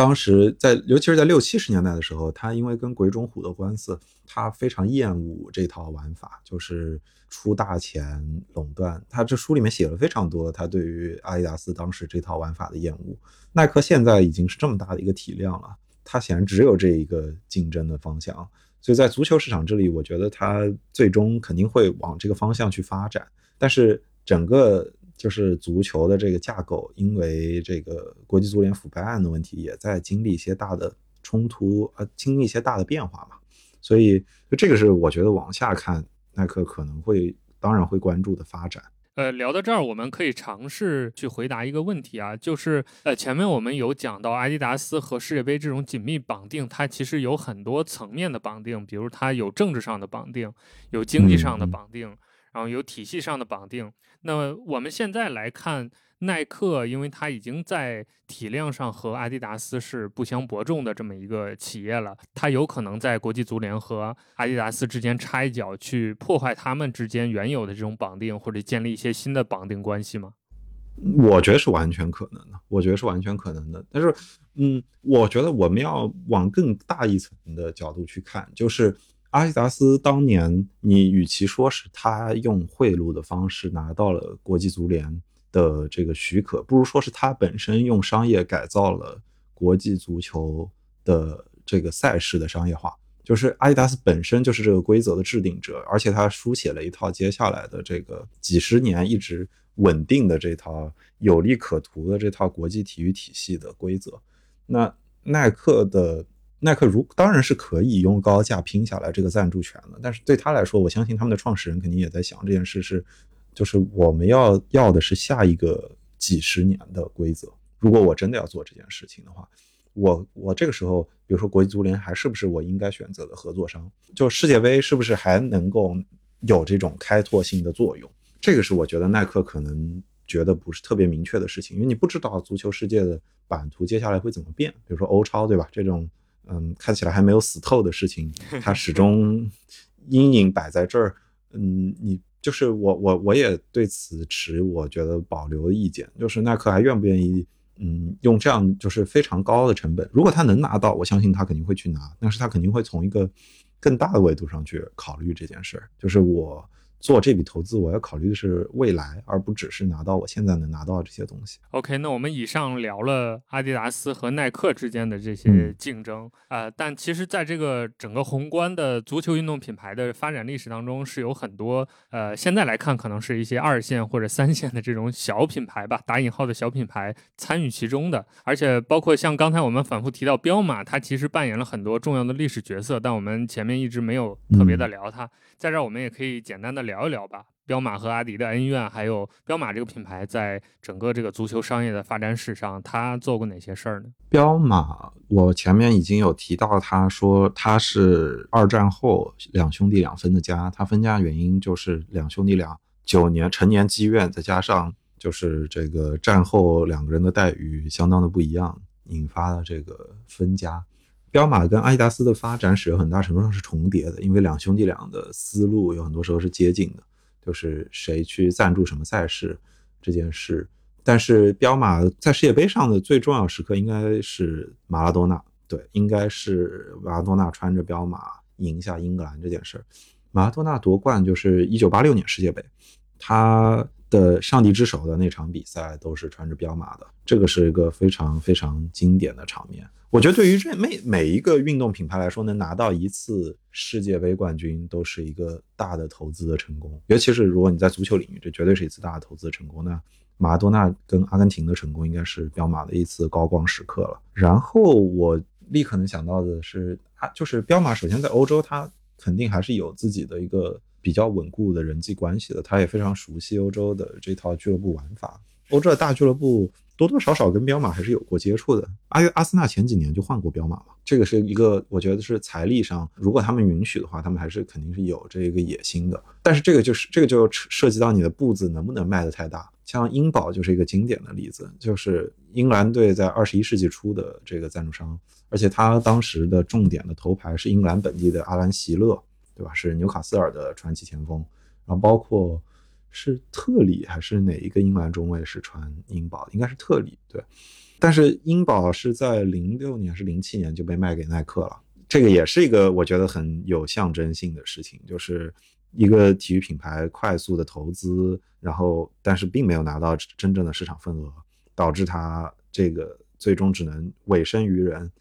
当时在，尤其是在六七十年代的时候，他因为跟鬼冢虎的官司，他非常厌恶这套玩法，就是出大钱垄断。他这书里面写了非常多他对于阿迪达斯当时这套玩法的厌恶。耐克现在已经是这么大的一个体量了，他显然只有这一个竞争的方向。所以在足球市场这里，我觉得他最终肯定会往这个方向去发展。但是整个。就是足球的这个架构，因为这个国际足联腐败案的问题，也在经历一些大的冲突，呃，经历一些大的变化嘛。所以，就这个是我觉得往下看，耐克可能会当然会关注的发展。呃，聊到这儿，我们可以尝试去回答一个问题啊，就是呃，前面我们有讲到阿迪达斯和世界杯这种紧密绑定，它其实有很多层面的绑定，比如它有政治上的绑定，有经济上的绑定，然后有体系上的绑定。那我们现在来看。耐克，因为它已经在体量上和阿迪达斯是不相伯仲的这么一个企业了，它有可能在国际足联和阿迪达斯之间插一脚，去破坏他们之间原有的这种绑定，或者建立一些新的绑定关系吗？我觉得是完全可能的，我觉得是完全可能的。但是，嗯，我觉得我们要往更大一层的角度去看，就是阿迪达斯当年，你与其说是他用贿赂的方式拿到了国际足联。的这个许可，不如说是他本身用商业改造了国际足球的这个赛事的商业化。就是阿迪达斯本身就是这个规则的制定者，而且他书写了一套接下来的这个几十年一直稳定的这套有利可图的这套国际体育体系的规则。那耐克的耐克如当然是可以用高价拼下来这个赞助权的，但是对他来说，我相信他们的创始人肯定也在想这件事是。就是我们要要的是下一个几十年的规则。如果我真的要做这件事情的话，我我这个时候，比如说国际足联还是不是我应该选择的合作商？就世界杯是不是还能够有这种开拓性的作用？这个是我觉得耐克可能觉得不是特别明确的事情，因为你不知道足球世界的版图接下来会怎么变。比如说欧超，对吧？这种嗯看起来还没有死透的事情，它始终阴影摆在这儿。嗯，你。就是我我我也对此持我觉得保留的意见，就是耐克还愿不愿意，嗯，用这样就是非常高的成本，如果他能拿到，我相信他肯定会去拿，但是他肯定会从一个更大的维度上去考虑这件事儿，就是我。做这笔投资，我要考虑的是未来，而不只是拿到我现在能拿到这些东西。OK，那我们以上聊了阿迪达斯和耐克之间的这些竞争啊，但其实在这个整个宏观的足球运动品牌的发展历史当中，是有很多呃，现在来看可能是一些二线或者三线的这种小品牌吧，打引号的小品牌参与其中的，而且包括像刚才我们反复提到彪马，它其实扮演了很多重要的历史角色，但我们前面一直没有特别的聊它。在这儿，我们也可以简单的聊聊一聊吧，彪马和阿迪的恩怨，还有彪马这个品牌在整个这个足球商业的发展史上，他做过哪些事儿呢？彪马，我前面已经有提到，他说他是二战后两兄弟两分的家，他分家原因就是两兄弟俩九年成年积怨，再加上就是这个战后两个人的待遇相当的不一样，引发了这个分家。彪马跟阿迪达斯的发展史很大程度上是重叠的，因为两兄弟俩的思路有很多时候是接近的，就是谁去赞助什么赛事这件事。但是彪马在世界杯上的最重要时刻应该是马拉多纳，对，应该是马拉多纳穿着彪马赢下英格兰这件事。马拉多纳夺冠就是一九八六年世界杯，他的上帝之手的那场比赛都是穿着彪马的，这个是一个非常非常经典的场面。我觉得对于这每每一个运动品牌来说，能拿到一次世界杯冠军都是一个大的投资的成功。尤其是如果你在足球领域，这绝对是一次大的投资的成功。那马拉多纳跟阿根廷的成功，应该是彪马的一次高光时刻了。然后我立刻能想到的是，啊，就是彪马首先在欧洲，它肯定还是有自己的一个比较稳固的人际关系的，他也非常熟悉欧洲的这套俱乐部玩法。欧洲的大俱乐部。多多少少跟彪马还是有过接触的。阿阿斯纳前几年就换过彪马嘛，这个是一个我觉得是财力上，如果他们允许的话，他们还是肯定是有这个野心的。但是这个就是这个就涉及到你的步子能不能迈得太大。像英宝就是一个经典的例子，就是英格兰队在二十一世纪初的这个赞助商，而且他当时的重点的头牌是英格兰本地的阿兰席勒，对吧？是纽卡斯尔的传奇前锋，然后包括。是特里还是哪一个英格兰中卫是穿英宝？应该是特里，对。但是英宝是在零六年还是零七年就被卖给耐克了，这个也是一个我觉得很有象征性的事情，就是一个体育品牌快速的投资，然后但是并没有拿到真正的市场份额，导致它这个最终只能委身于人，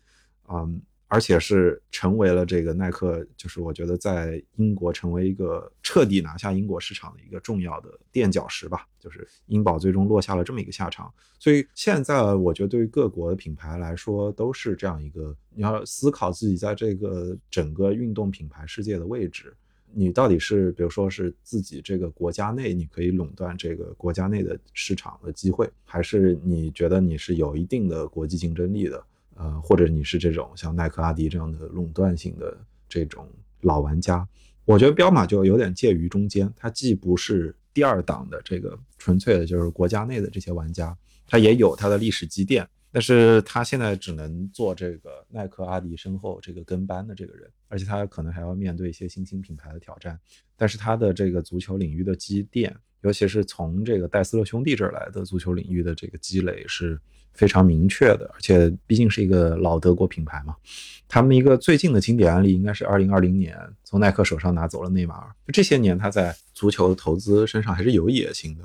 嗯。而且是成为了这个耐克，就是我觉得在英国成为一个彻底拿下英国市场的一个重要的垫脚石吧。就是英宝最终落下了这么一个下场。所以现在我觉得对于各国的品牌来说都是这样一个，你要思考自己在这个整个运动品牌世界的位置。你到底是比如说是自己这个国家内你可以垄断这个国家内的市场的机会，还是你觉得你是有一定的国际竞争力的？呃，或者你是这种像耐克、阿迪这样的垄断性的这种老玩家？我觉得彪马就有点介于中间，它既不是第二档的这个纯粹的就是国家内的这些玩家，它也有它的历史积淀。但是他现在只能做这个耐克、阿迪身后这个跟班的这个人，而且他可能还要面对一些新兴品牌的挑战。但是他的这个足球领域的积淀，尤其是从这个戴斯勒兄弟这儿来的足球领域的这个积累是非常明确的。而且毕竟是一个老德国品牌嘛，他们一个最近的经典案例应该是二零二零年从耐克手上拿走了内马尔。这些年他在足球投资身上还是有野心的，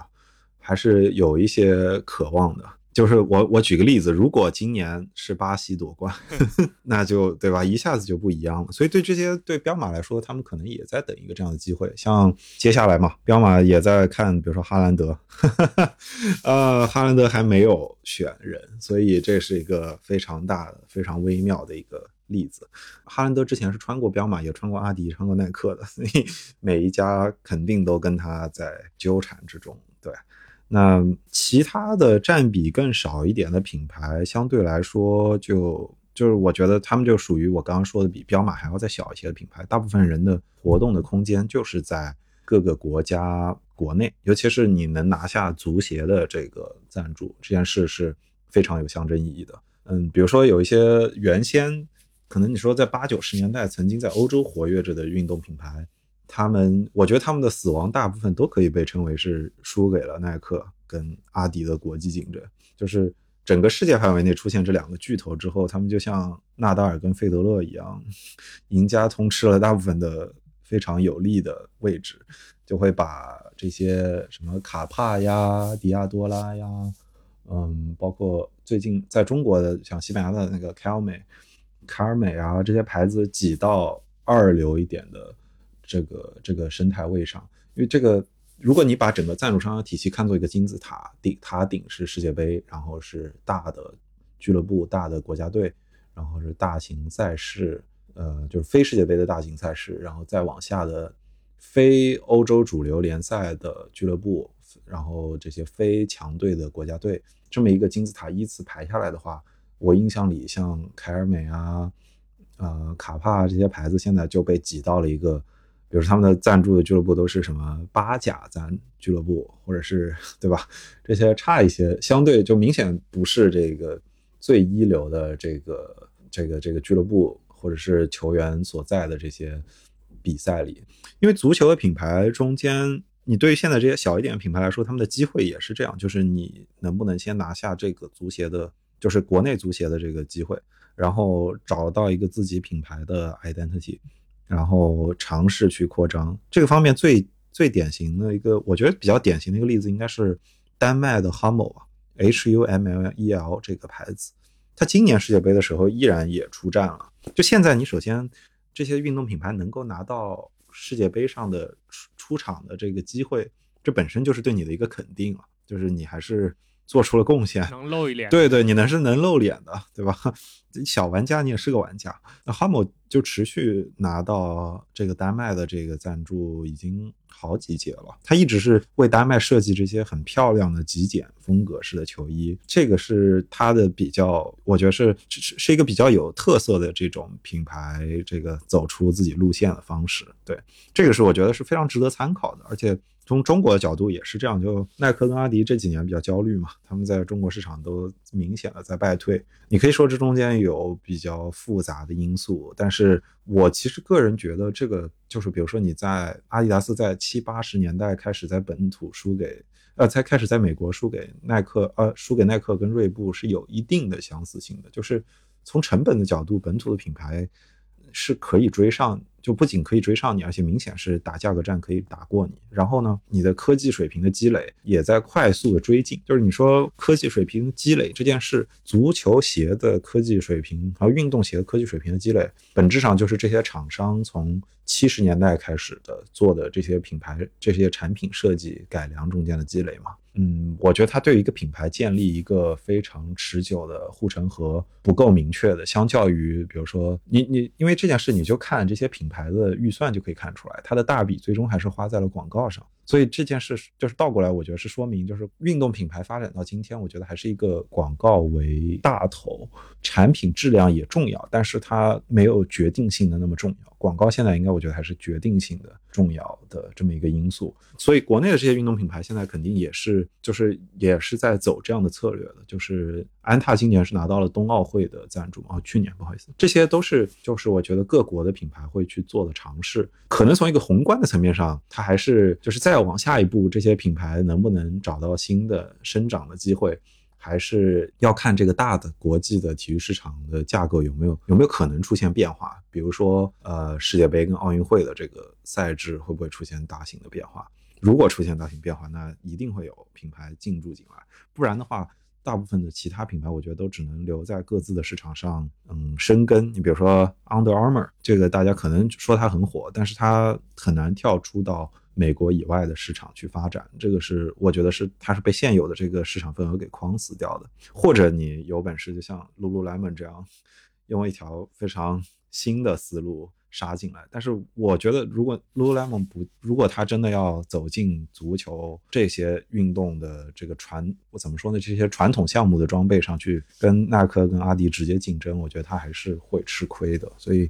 还是有一些渴望的。就是我我举个例子，如果今年是巴西夺冠，那就对吧，一下子就不一样了。所以对这些对彪马来说，他们可能也在等一个这样的机会。像接下来嘛，彪马也在看，比如说哈兰德，呃，哈兰德还没有选人，所以这是一个非常大的、非常微妙的一个例子。哈兰德之前是穿过彪马，也穿过阿迪，穿过耐克的，所以每一家肯定都跟他在纠缠之中，对。那其他的占比更少一点的品牌，相对来说就就是我觉得他们就属于我刚刚说的比彪马还要再小一些的品牌。大部分人的活动的空间就是在各个国家国内，尤其是你能拿下足协的这个赞助，这件事是非常有象征意义的。嗯，比如说有一些原先可能你说在八九十年代曾经在欧洲活跃着的运动品牌。他们，我觉得他们的死亡大部分都可以被称为是输给了耐克跟阿迪的国际竞争。就是整个世界范围内出现这两个巨头之后，他们就像纳达尔跟费德勒一样，赢家通吃了大部分的非常有利的位置，就会把这些什么卡帕呀、迪亚多拉呀，嗯，包括最近在中国的像西班牙的那个凯尔美、卡尔美啊这些牌子挤到二流一点的。这个这个生态位上，因为这个，如果你把整个赞助商体系看作一个金字塔，顶塔顶是世界杯，然后是大的俱乐部、大的国家队，然后是大型赛事，呃，就是非世界杯的大型赛事，然后再往下的非欧洲主流联赛的俱乐部，然后这些非强队的国家队，这么一个金字塔依次排下来的话，我印象里像凯尔美啊、呃卡帕这些牌子，现在就被挤到了一个。比如他们的赞助的俱乐部都是什么八甲赞俱乐部，或者是对吧？这些差一些，相对就明显不是这个最一流的这个这个这个俱乐部或者是球员所在的这些比赛里。因为足球的品牌中间，你对于现在这些小一点的品牌来说，他们的机会也是这样，就是你能不能先拿下这个足协的，就是国内足协的这个机会，然后找到一个自己品牌的 identity。然后尝试去扩张这个方面最最典型的一个，我觉得比较典型的一个例子，应该是丹麦的 Hummel 啊，H U M L E L 这个牌子，它今年世界杯的时候依然也出战了。就现在，你首先这些运动品牌能够拿到世界杯上的出出场的这个机会，这本身就是对你的一个肯定了，就是你还是。做出了贡献，能露一脸。对对，你能是能露脸的，对吧？小玩家你也是个玩家。那哈姆就持续拿到这个丹麦的这个赞助已经好几届了，他一直是为丹麦设计这些很漂亮的极简风格式的球衣，这个是他的比较，我觉得是是是一个比较有特色的这种品牌，这个走出自己路线的方式。对，这个是我觉得是非常值得参考的，而且。从中国的角度也是这样，就耐克跟阿迪这几年比较焦虑嘛，他们在中国市场都明显的在败退。你可以说这中间有比较复杂的因素，但是我其实个人觉得这个就是，比如说你在阿迪达斯在七八十年代开始在本土输给，呃，才开始在美国输给耐克，呃，输给耐克跟锐步是有一定的相似性的，就是从成本的角度，本土的品牌是可以追上。就不仅可以追上你，而且明显是打价格战可以打过你。然后呢，你的科技水平的积累也在快速的追进。就是你说科技水平积累这件事，足球鞋的科技水平和运动鞋的科技水平的积累，本质上就是这些厂商从七十年代开始的做的这些品牌、这些产品设计改良中间的积累嘛。嗯，我觉得它对于一个品牌建立一个非常持久的护城河不够明确的。相较于比如说你你，因为这件事你就看这些品牌的预算就可以看出来，它的大笔最终还是花在了广告上。所以这件事就是倒过来，我觉得是说明，就是运动品牌发展到今天，我觉得还是一个广告为大头，产品质量也重要，但是它没有决定性的那么重要。广告现在应该我觉得还是决定性的重要的这么一个因素。所以国内的这些运动品牌现在肯定也是，就是也是在走这样的策略的。就是安踏今年是拿到了冬奥会的赞助哦，去年不好意思，这些都是就是我觉得各国的品牌会去做的尝试。可能从一个宏观的层面上，它还是就是。再往下一步，这些品牌能不能找到新的生长的机会，还是要看这个大的国际的体育市场的架构有没有有没有可能出现变化。比如说，呃，世界杯跟奥运会的这个赛制会不会出现大型的变化？如果出现大型变化，那一定会有品牌进驻进来。不然的话，大部分的其他品牌，我觉得都只能留在各自的市场上，嗯，生根。你比如说 Under Armour，这个大家可能说它很火，但是它很难跳出到。美国以外的市场去发展，这个是我觉得是它是被现有的这个市场份额给框死掉的。或者你有本事，就像 Lululemon 这样，用一条非常新的思路杀进来。但是我觉得，如果 Lululemon 不，如果他真的要走进足球这些运动的这个传，我怎么说呢？这些传统项目的装备上去跟耐克跟阿迪直接竞争，我觉得他还是会吃亏的。所以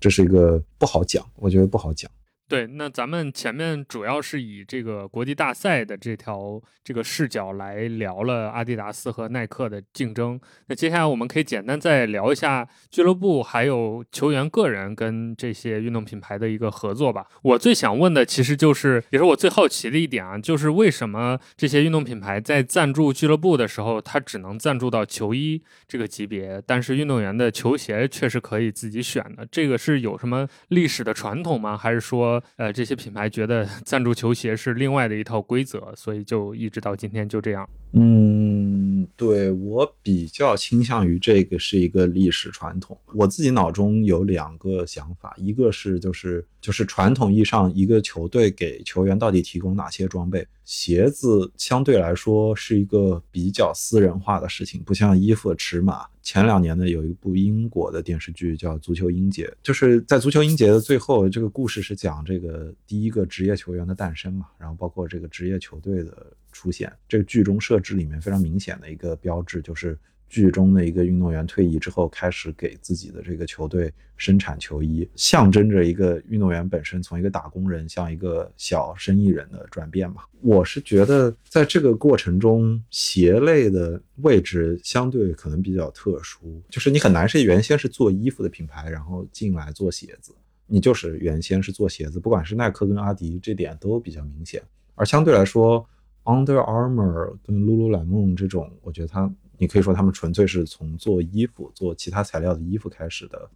这是一个不好讲，我觉得不好讲。对，那咱们前面主要是以这个国际大赛的这条这个视角来聊了阿迪达斯和耐克的竞争。那接下来我们可以简单再聊一下俱乐部还有球员个人跟这些运动品牌的一个合作吧。我最想问的其实就是，也是我最好奇的一点啊，就是为什么这些运动品牌在赞助俱乐部的时候，它只能赞助到球衣这个级别，但是运动员的球鞋却是可以自己选的？这个是有什么历史的传统吗？还是说？呃，这些品牌觉得 赞助球鞋是另外的一套规则，所以就一直到今天就这样。嗯，对我比较倾向于这个是一个历史传统。我自己脑中有两个想法，一个是就是就是传统意义上一个球队给球员到底提供哪些装备，鞋子相对来说是一个比较私人化的事情，不像衣服的尺码。前两年呢，有一部英国的电视剧叫《足球英杰》，就是在《足球英杰》的最后，这个故事是讲这个第一个职业球员的诞生嘛，然后包括这个职业球队的出现。这个剧中设置里面非常明显的一个标志就是。剧中的一个运动员退役之后，开始给自己的这个球队生产球衣，象征着一个运动员本身从一个打工人向一个小生意人的转变嘛。我是觉得在这个过程中，鞋类的位置相对可能比较特殊，就是你很难是原先是做衣服的品牌，然后进来做鞋子，你就是原先是做鞋子，不管是耐克跟阿迪，这点都比较明显。而相对来说，Under Armour 跟 Lululemon 这种，我觉得它。你可以说他们纯粹是从做衣服、做其他材料的衣服开始的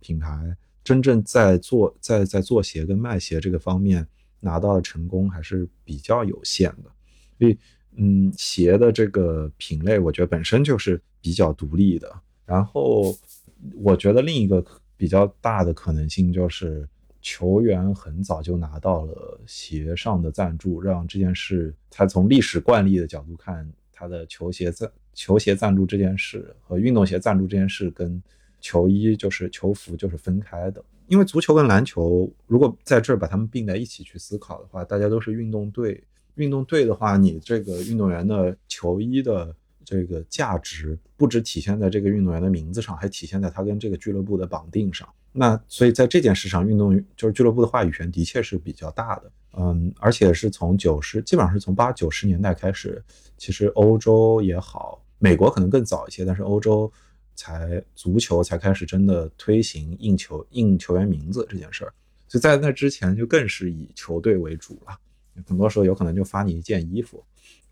品牌，真正在做在在做鞋跟卖鞋这个方面拿到的成功还是比较有限的。所以，嗯，鞋的这个品类，我觉得本身就是比较独立的。然后，我觉得另一个比较大的可能性就是球员很早就拿到了鞋上的赞助，让这件事，他从历史惯例的角度看，他的球鞋赞。球鞋赞助这件事和运动鞋赞助这件事跟球衣就是球服就是分开的，因为足球跟篮球如果在这儿把它们并在一起去思考的话，大家都是运动队。运动队的话，你这个运动员的球衣的这个价值不只体现在这个运动员的名字上，还体现在他跟这个俱乐部的绑定上。那所以在这件事上，运动就是俱乐部的话语权的确是比较大的。嗯，而且是从九十，基本上是从八九十年代开始，其实欧洲也好。美国可能更早一些，但是欧洲才足球才开始真的推行印球印球员名字这件事儿，所以在那之前就更是以球队为主了。很多时候有可能就发你一件衣服，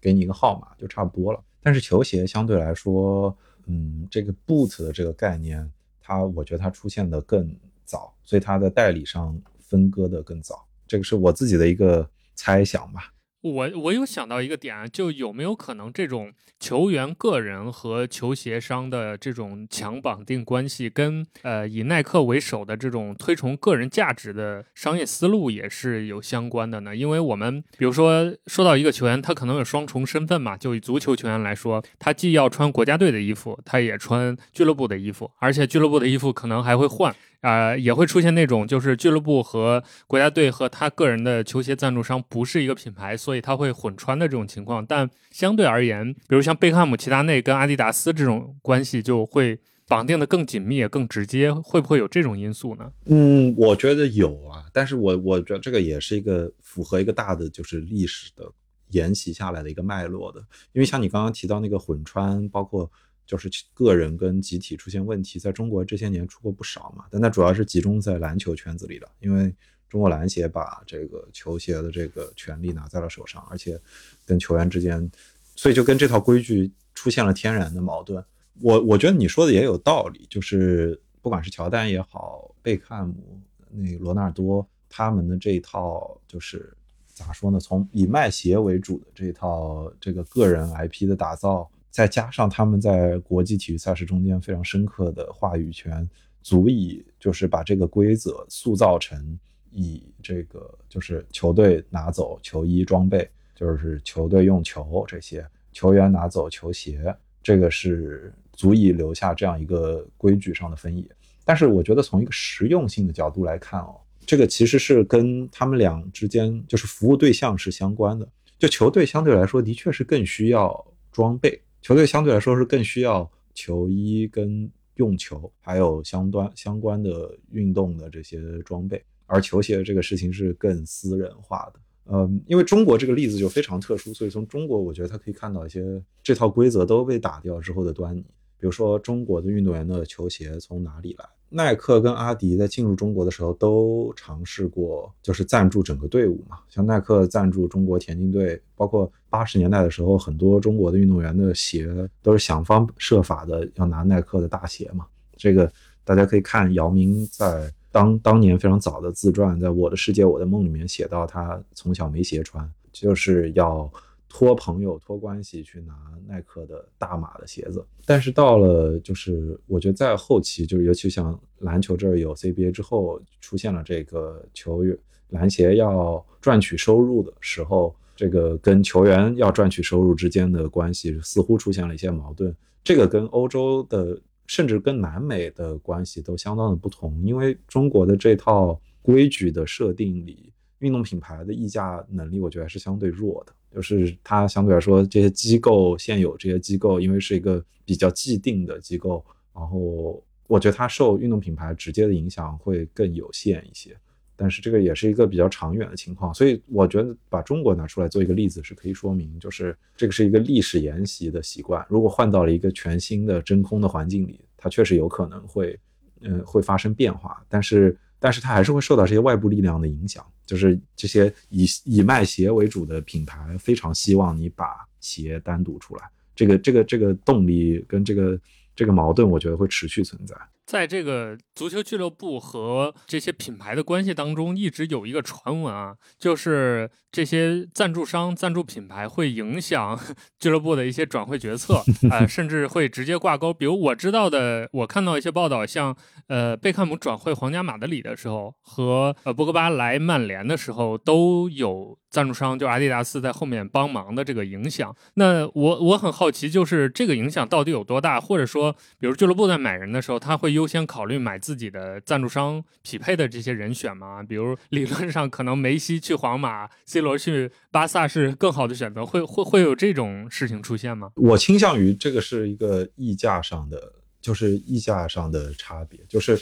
给你一个号码就差不多了。但是球鞋相对来说，嗯，这个 boot 的这个概念，它我觉得它出现的更早，所以它的代理商分割的更早。这个是我自己的一个猜想吧。我我有想到一个点啊，就有没有可能这种球员个人和球鞋商的这种强绑定关系，跟呃以耐克为首的这种推崇个人价值的商业思路也是有相关的呢？因为我们比如说说到一个球员，他可能有双重身份嘛，就以足球球员来说，他既要穿国家队的衣服，他也穿俱乐部的衣服，而且俱乐部的衣服可能还会换。啊，也会出现那种就是俱乐部和国家队和他个人的球鞋赞助商不是一个品牌，所以他会混穿的这种情况。但相对而言，比如像贝克汉姆、齐达内跟阿迪达斯这种关系就会绑定的更紧密、更直接，会不会有这种因素呢？嗯，我觉得有啊，但是我我觉得这个也是一个符合一个大的就是历史的沿袭下来的一个脉络的，因为像你刚刚提到那个混穿，包括。就是个人跟集体出现问题，在中国这些年出过不少嘛，但它主要是集中在篮球圈子里的，因为中国篮协把这个球鞋的这个权利拿在了手上，而且跟球员之间，所以就跟这套规矩出现了天然的矛盾。我我觉得你说的也有道理，就是不管是乔丹也好，贝克汉姆、那罗纳尔多他们的这一套，就是咋说呢？从以卖鞋为主的这套这个个人 IP 的打造。再加上他们在国际体育赛事中间非常深刻的话语权，足以就是把这个规则塑造成以这个就是球队拿走球衣装备，就是球队用球这些球员拿走球鞋，这个是足以留下这样一个规矩上的分野。但是我觉得从一个实用性的角度来看哦，这个其实是跟他们俩之间就是服务对象是相关的。就球队相对来说的确是更需要装备。球队相对来说是更需要球衣跟用球，还有相端相关的运动的这些装备，而球鞋这个事情是更私人化的。嗯，因为中国这个例子就非常特殊，所以从中国我觉得他可以看到一些这套规则都被打掉之后的端倪。比如说中国的运动员的球鞋从哪里来？耐克跟阿迪在进入中国的时候都尝试过，就是赞助整个队伍嘛。像耐克赞助中国田径队，包括八十年代的时候，很多中国的运动员的鞋都是想方设法的要拿耐克的大鞋嘛。这个大家可以看姚明在当当年非常早的自传，在我的世界我的梦里面写到，他从小没鞋穿，就是要。托朋友、托关系去拿耐克的大码的鞋子，但是到了就是我觉得在后期，就是尤其像篮球这儿有 CBA 之后，出现了这个球员篮协要赚取收入的时候，这个跟球员要赚取收入之间的关系似乎出现了一些矛盾。这个跟欧洲的甚至跟南美的关系都相当的不同，因为中国的这套规矩的设定里，运动品牌的议价能力，我觉得还是相对弱的。就是它相对来说，这些机构现有这些机构，因为是一个比较既定的机构，然后我觉得它受运动品牌直接的影响会更有限一些。但是这个也是一个比较长远的情况，所以我觉得把中国拿出来做一个例子是可以说明，就是这个是一个历史沿袭的习惯。如果换到了一个全新的真空的环境里，它确实有可能会，嗯，会发生变化。但是。但是它还是会受到这些外部力量的影响，就是这些以以卖鞋为主的品牌非常希望你把鞋单独出来，这个这个这个动力跟这个这个矛盾，我觉得会持续存在。在这个足球俱乐部和这些品牌的关系当中，一直有一个传闻啊，就是这些赞助商、赞助品牌会影响 俱乐部的一些转会决策啊，甚至会直接挂钩。比如我知道的，我看到一些报道，像呃贝克汉姆转会皇家马德里的时候，和呃博格巴来曼联的时候，都有赞助商就阿迪达斯在后面帮忙的这个影响。那我我很好奇，就是这个影响到底有多大？或者说，比如俱乐部在买人的时候，他会优先考虑买自己的赞助商匹配的这些人选吗？比如理论上可能梅西去皇马，C 罗去巴萨是更好的选择，会会会有这种事情出现吗？我倾向于这个是一个溢价上的，就是溢价上的差别。就是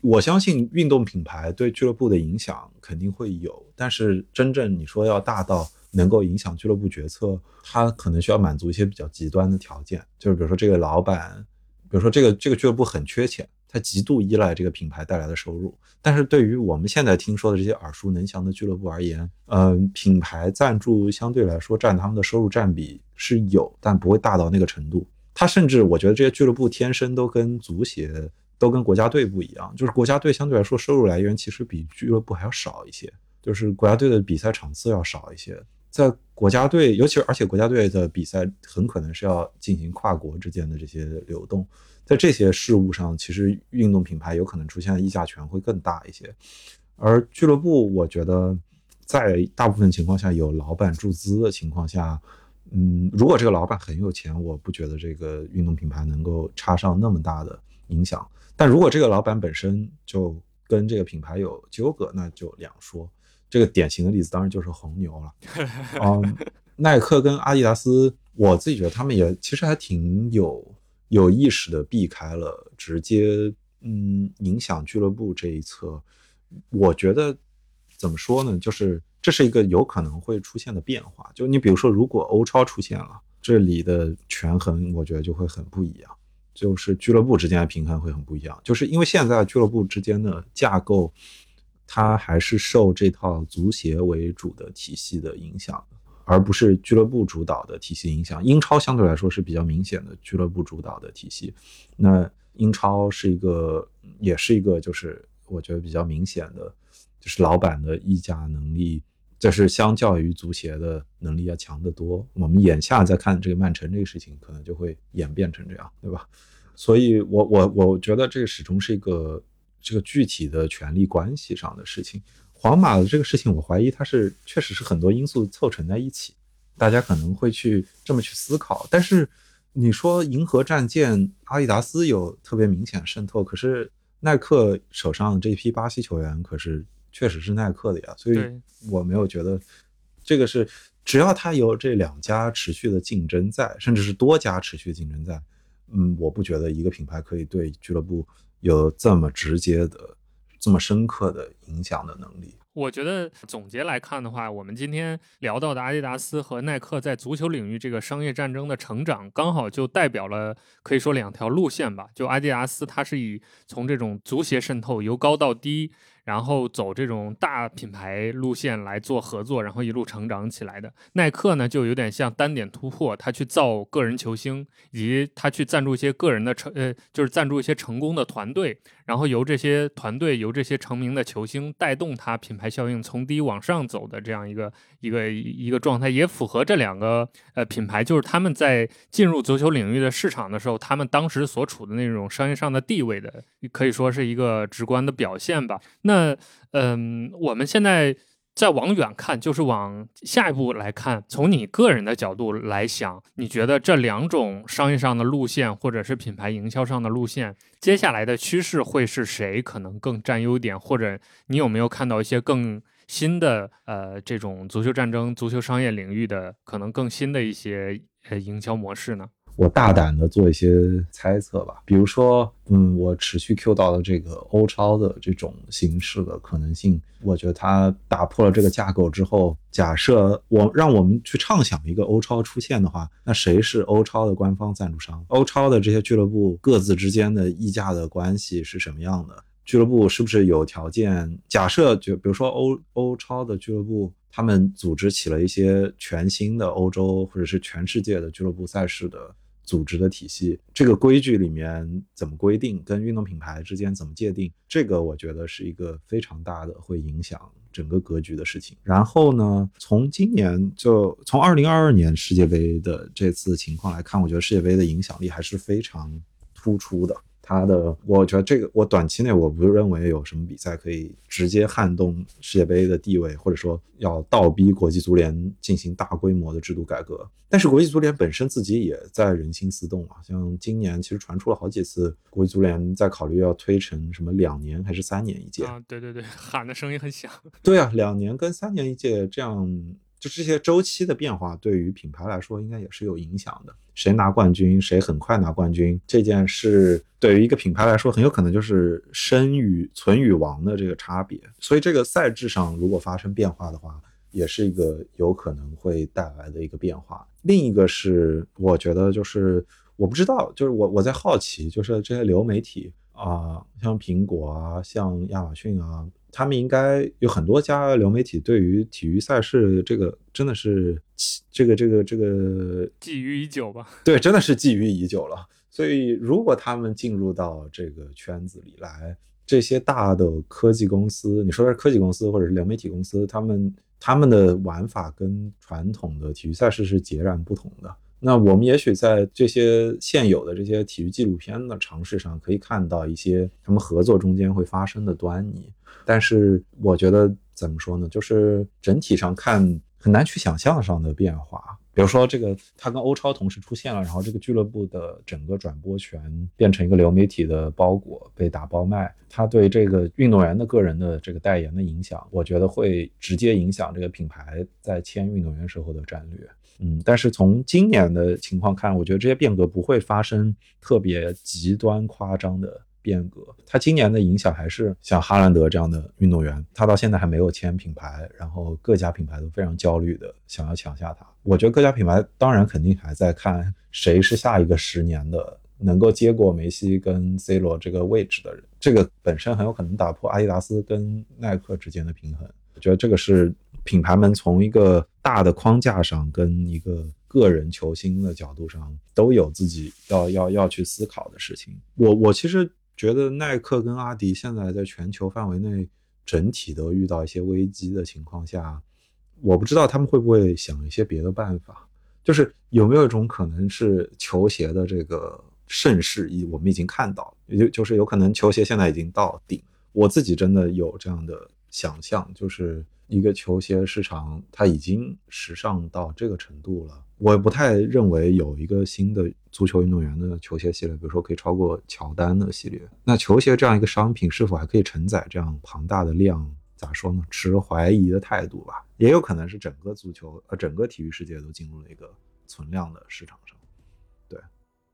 我相信运动品牌对俱乐部的影响肯定会有，但是真正你说要大到能够影响俱乐部决策，它可能需要满足一些比较极端的条件，就是比如说这个老板。比如说，这个这个俱乐部很缺钱，他极度依赖这个品牌带来的收入。但是对于我们现在听说的这些耳熟能详的俱乐部而言，嗯，品牌赞助相对来说占他们的收入占比是有，但不会大到那个程度。他甚至我觉得这些俱乐部天生都跟足协、都跟国家队不一样，就是国家队相对来说收入来源其实比俱乐部还要少一些，就是国家队的比赛场次要少一些。在国家队，尤其而且国家队的比赛很可能是要进行跨国之间的这些流动，在这些事务上，其实运动品牌有可能出现的议价权会更大一些。而俱乐部，我觉得在大部分情况下有老板注资的情况下，嗯，如果这个老板很有钱，我不觉得这个运动品牌能够插上那么大的影响。但如果这个老板本身就跟这个品牌有纠葛，那就两说。这个典型的例子当然就是红牛了。嗯，耐克跟阿迪达斯，我自己觉得他们也其实还挺有有意识的避开了直接嗯影响俱乐部这一侧。我觉得怎么说呢？就是这是一个有可能会出现的变化。就你比如说，如果欧超出现了，这里的权衡，我觉得就会很不一样。就是俱乐部之间的平衡会很不一样。就是因为现在俱乐部之间的架构。它还是受这套足协为主的体系的影响，而不是俱乐部主导的体系影响。英超相对来说是比较明显的俱乐部主导的体系。那英超是一个，也是一个，就是我觉得比较明显的，就是老板的议价能力，这是相较于足协的能力要强得多。我们眼下在看这个曼城这个事情，可能就会演变成这样，对吧？所以，我我我觉得这个始终是一个。这个具体的权力关系上的事情，皇马的这个事情，我怀疑它是确实是很多因素凑成在一起，大家可能会去这么去思考。但是你说银河战舰，阿迪达斯有特别明显渗透，可是耐克手上这批巴西球员可是确实是耐克的呀，所以我没有觉得这个是只要他有这两家持续的竞争在，甚至是多家持续竞争在，嗯，我不觉得一个品牌可以对俱乐部。有这么直接的、这么深刻的影响的能力。我觉得总结来看的话，我们今天聊到的阿迪达斯和耐克在足球领域这个商业战争的成长，刚好就代表了可以说两条路线吧。就阿迪达斯，它是以从这种足协渗透由高到低。然后走这种大品牌路线来做合作，然后一路成长起来的。耐克呢，就有点像单点突破，他去造个人球星，以及他去赞助一些个人的成，呃，就是赞助一些成功的团队，然后由这些团队，由这些成名的球星带动他品牌效应从低往上走的这样一个一个一个状态，也符合这两个呃品牌，就是他们在进入足球领域的市场的时候，他们当时所处的那种商业上的地位的，可以说是一个直观的表现吧。那那嗯，我们现在再往远看，就是往下一步来看。从你个人的角度来想，你觉得这两种商业上的路线，或者是品牌营销上的路线，接下来的趋势会是谁可能更占优点？或者你有没有看到一些更新的呃这种足球战争、足球商业领域的可能更新的一些呃营销模式呢？我大胆的做一些猜测吧，比如说，嗯，我持续 Q 到的这个欧超的这种形式的可能性，我觉得它打破了这个架构之后，假设我让我们去畅想一个欧超出现的话，那谁是欧超的官方赞助商？欧超的这些俱乐部各自之间的溢价的关系是什么样的？俱乐部是不是有条件？假设就比如说欧欧超的俱乐部。他们组织起了一些全新的欧洲或者是全世界的俱乐部赛事的。组织的体系，这个规矩里面怎么规定，跟运动品牌之间怎么界定，这个我觉得是一个非常大的会影响整个格局的事情。然后呢，从今年就从二零二二年世界杯的这次情况来看，我觉得世界杯的影响力还是非常突出的。他的，我觉得这个，我短期内我不认为有什么比赛可以直接撼动世界杯的地位，或者说要倒逼国际足联进行大规模的制度改革。但是国际足联本身自己也在人心思动啊，像今年其实传出了好几次，国际足联在考虑要推成什么两年还是三年一届啊？对对对，喊的声音很响。对啊，两年跟三年一届这样。就这些周期的变化，对于品牌来说，应该也是有影响的。谁拿冠军，谁很快拿冠军，这件事对于一个品牌来说，很有可能就是生与存与亡的这个差别。所以，这个赛制上如果发生变化的话，也是一个有可能会带来的一个变化。另一个是，我觉得就是我不知道，就是我我在好奇，就是这些流媒体啊，像苹果啊，像亚马逊啊。他们应该有很多家流媒体，对于体育赛事这个真的是这个这个这个觊觎已久吧？对，真的是觊觎已久了。所以，如果他们进入到这个圈子里来，这些大的科技公司，你说的是科技公司或者是流媒体公司，他们他们的玩法跟传统的体育赛事是截然不同的。那我们也许在这些现有的这些体育纪录片的尝试上，可以看到一些他们合作中间会发生的端倪。但是我觉得怎么说呢？就是整体上看很难去想象上的变化。比如说，这个他跟欧超同时出现了，然后这个俱乐部的整个转播权变成一个流媒体的包裹被打包卖，他对这个运动员的个人的这个代言的影响，我觉得会直接影响这个品牌在签运动员时候的战略。嗯，但是从今年的情况看，我觉得这些变革不会发生特别极端夸张的。变革，他今年的影响还是像哈兰德这样的运动员，他到现在还没有签品牌，然后各家品牌都非常焦虑的想要抢下他。我觉得各家品牌当然肯定还在看谁是下一个十年的能够接过梅西跟 C 罗这个位置的人，这个本身很有可能打破阿迪达斯跟耐克之间的平衡。我觉得这个是品牌们从一个大的框架上跟一个个人球星的角度上都有自己要要要去思考的事情。我我其实。觉得耐克跟阿迪现在在全球范围内整体都遇到一些危机的情况下，我不知道他们会不会想一些别的办法，就是有没有一种可能是球鞋的这个盛世已我们已经看到，也就就是有可能球鞋现在已经到顶。我自己真的有这样的想象，就是一个球鞋市场它已经时尚到这个程度了。我不太认为有一个新的足球运动员的球鞋系列，比如说可以超过乔丹的系列。那球鞋这样一个商品是否还可以承载这样庞大的量？咋说呢？持怀疑的态度吧。也有可能是整个足球呃整个体育世界都进入了一个存量的市场上。对，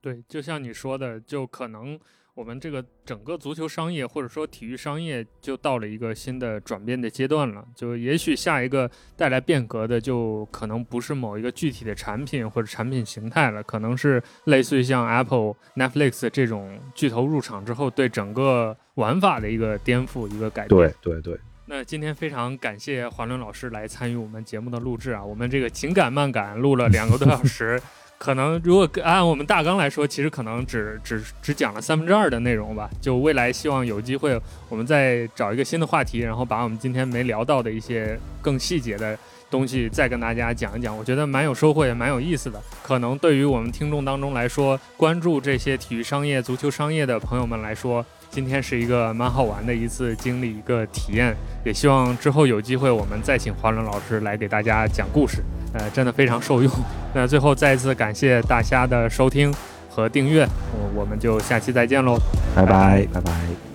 对，就像你说的，就可能。我们这个整个足球商业或者说体育商业就到了一个新的转变的阶段了，就也许下一个带来变革的就可能不是某一个具体的产品或者产品形态了，可能是类似于像 Apple、Netflix 这种巨头入场之后对整个玩法的一个颠覆、一个改变。对对对。那今天非常感谢华伦老师来参与我们节目的录制啊，我们这个紧赶慢赶录了两个多小时。可能如果按我们大纲来说，其实可能只只只讲了三分之二的内容吧。就未来希望有机会，我们再找一个新的话题，然后把我们今天没聊到的一些更细节的东西再跟大家讲一讲。我觉得蛮有收获，也蛮有意思的。可能对于我们听众当中来说，关注这些体育商业、足球商业的朋友们来说。今天是一个蛮好玩的一次经历，一个体验，也希望之后有机会我们再请华伦老师来给大家讲故事，呃，真的非常受用。那最后再一次感谢大家的收听和订阅，我我们就下期再见喽，拜拜，拜拜。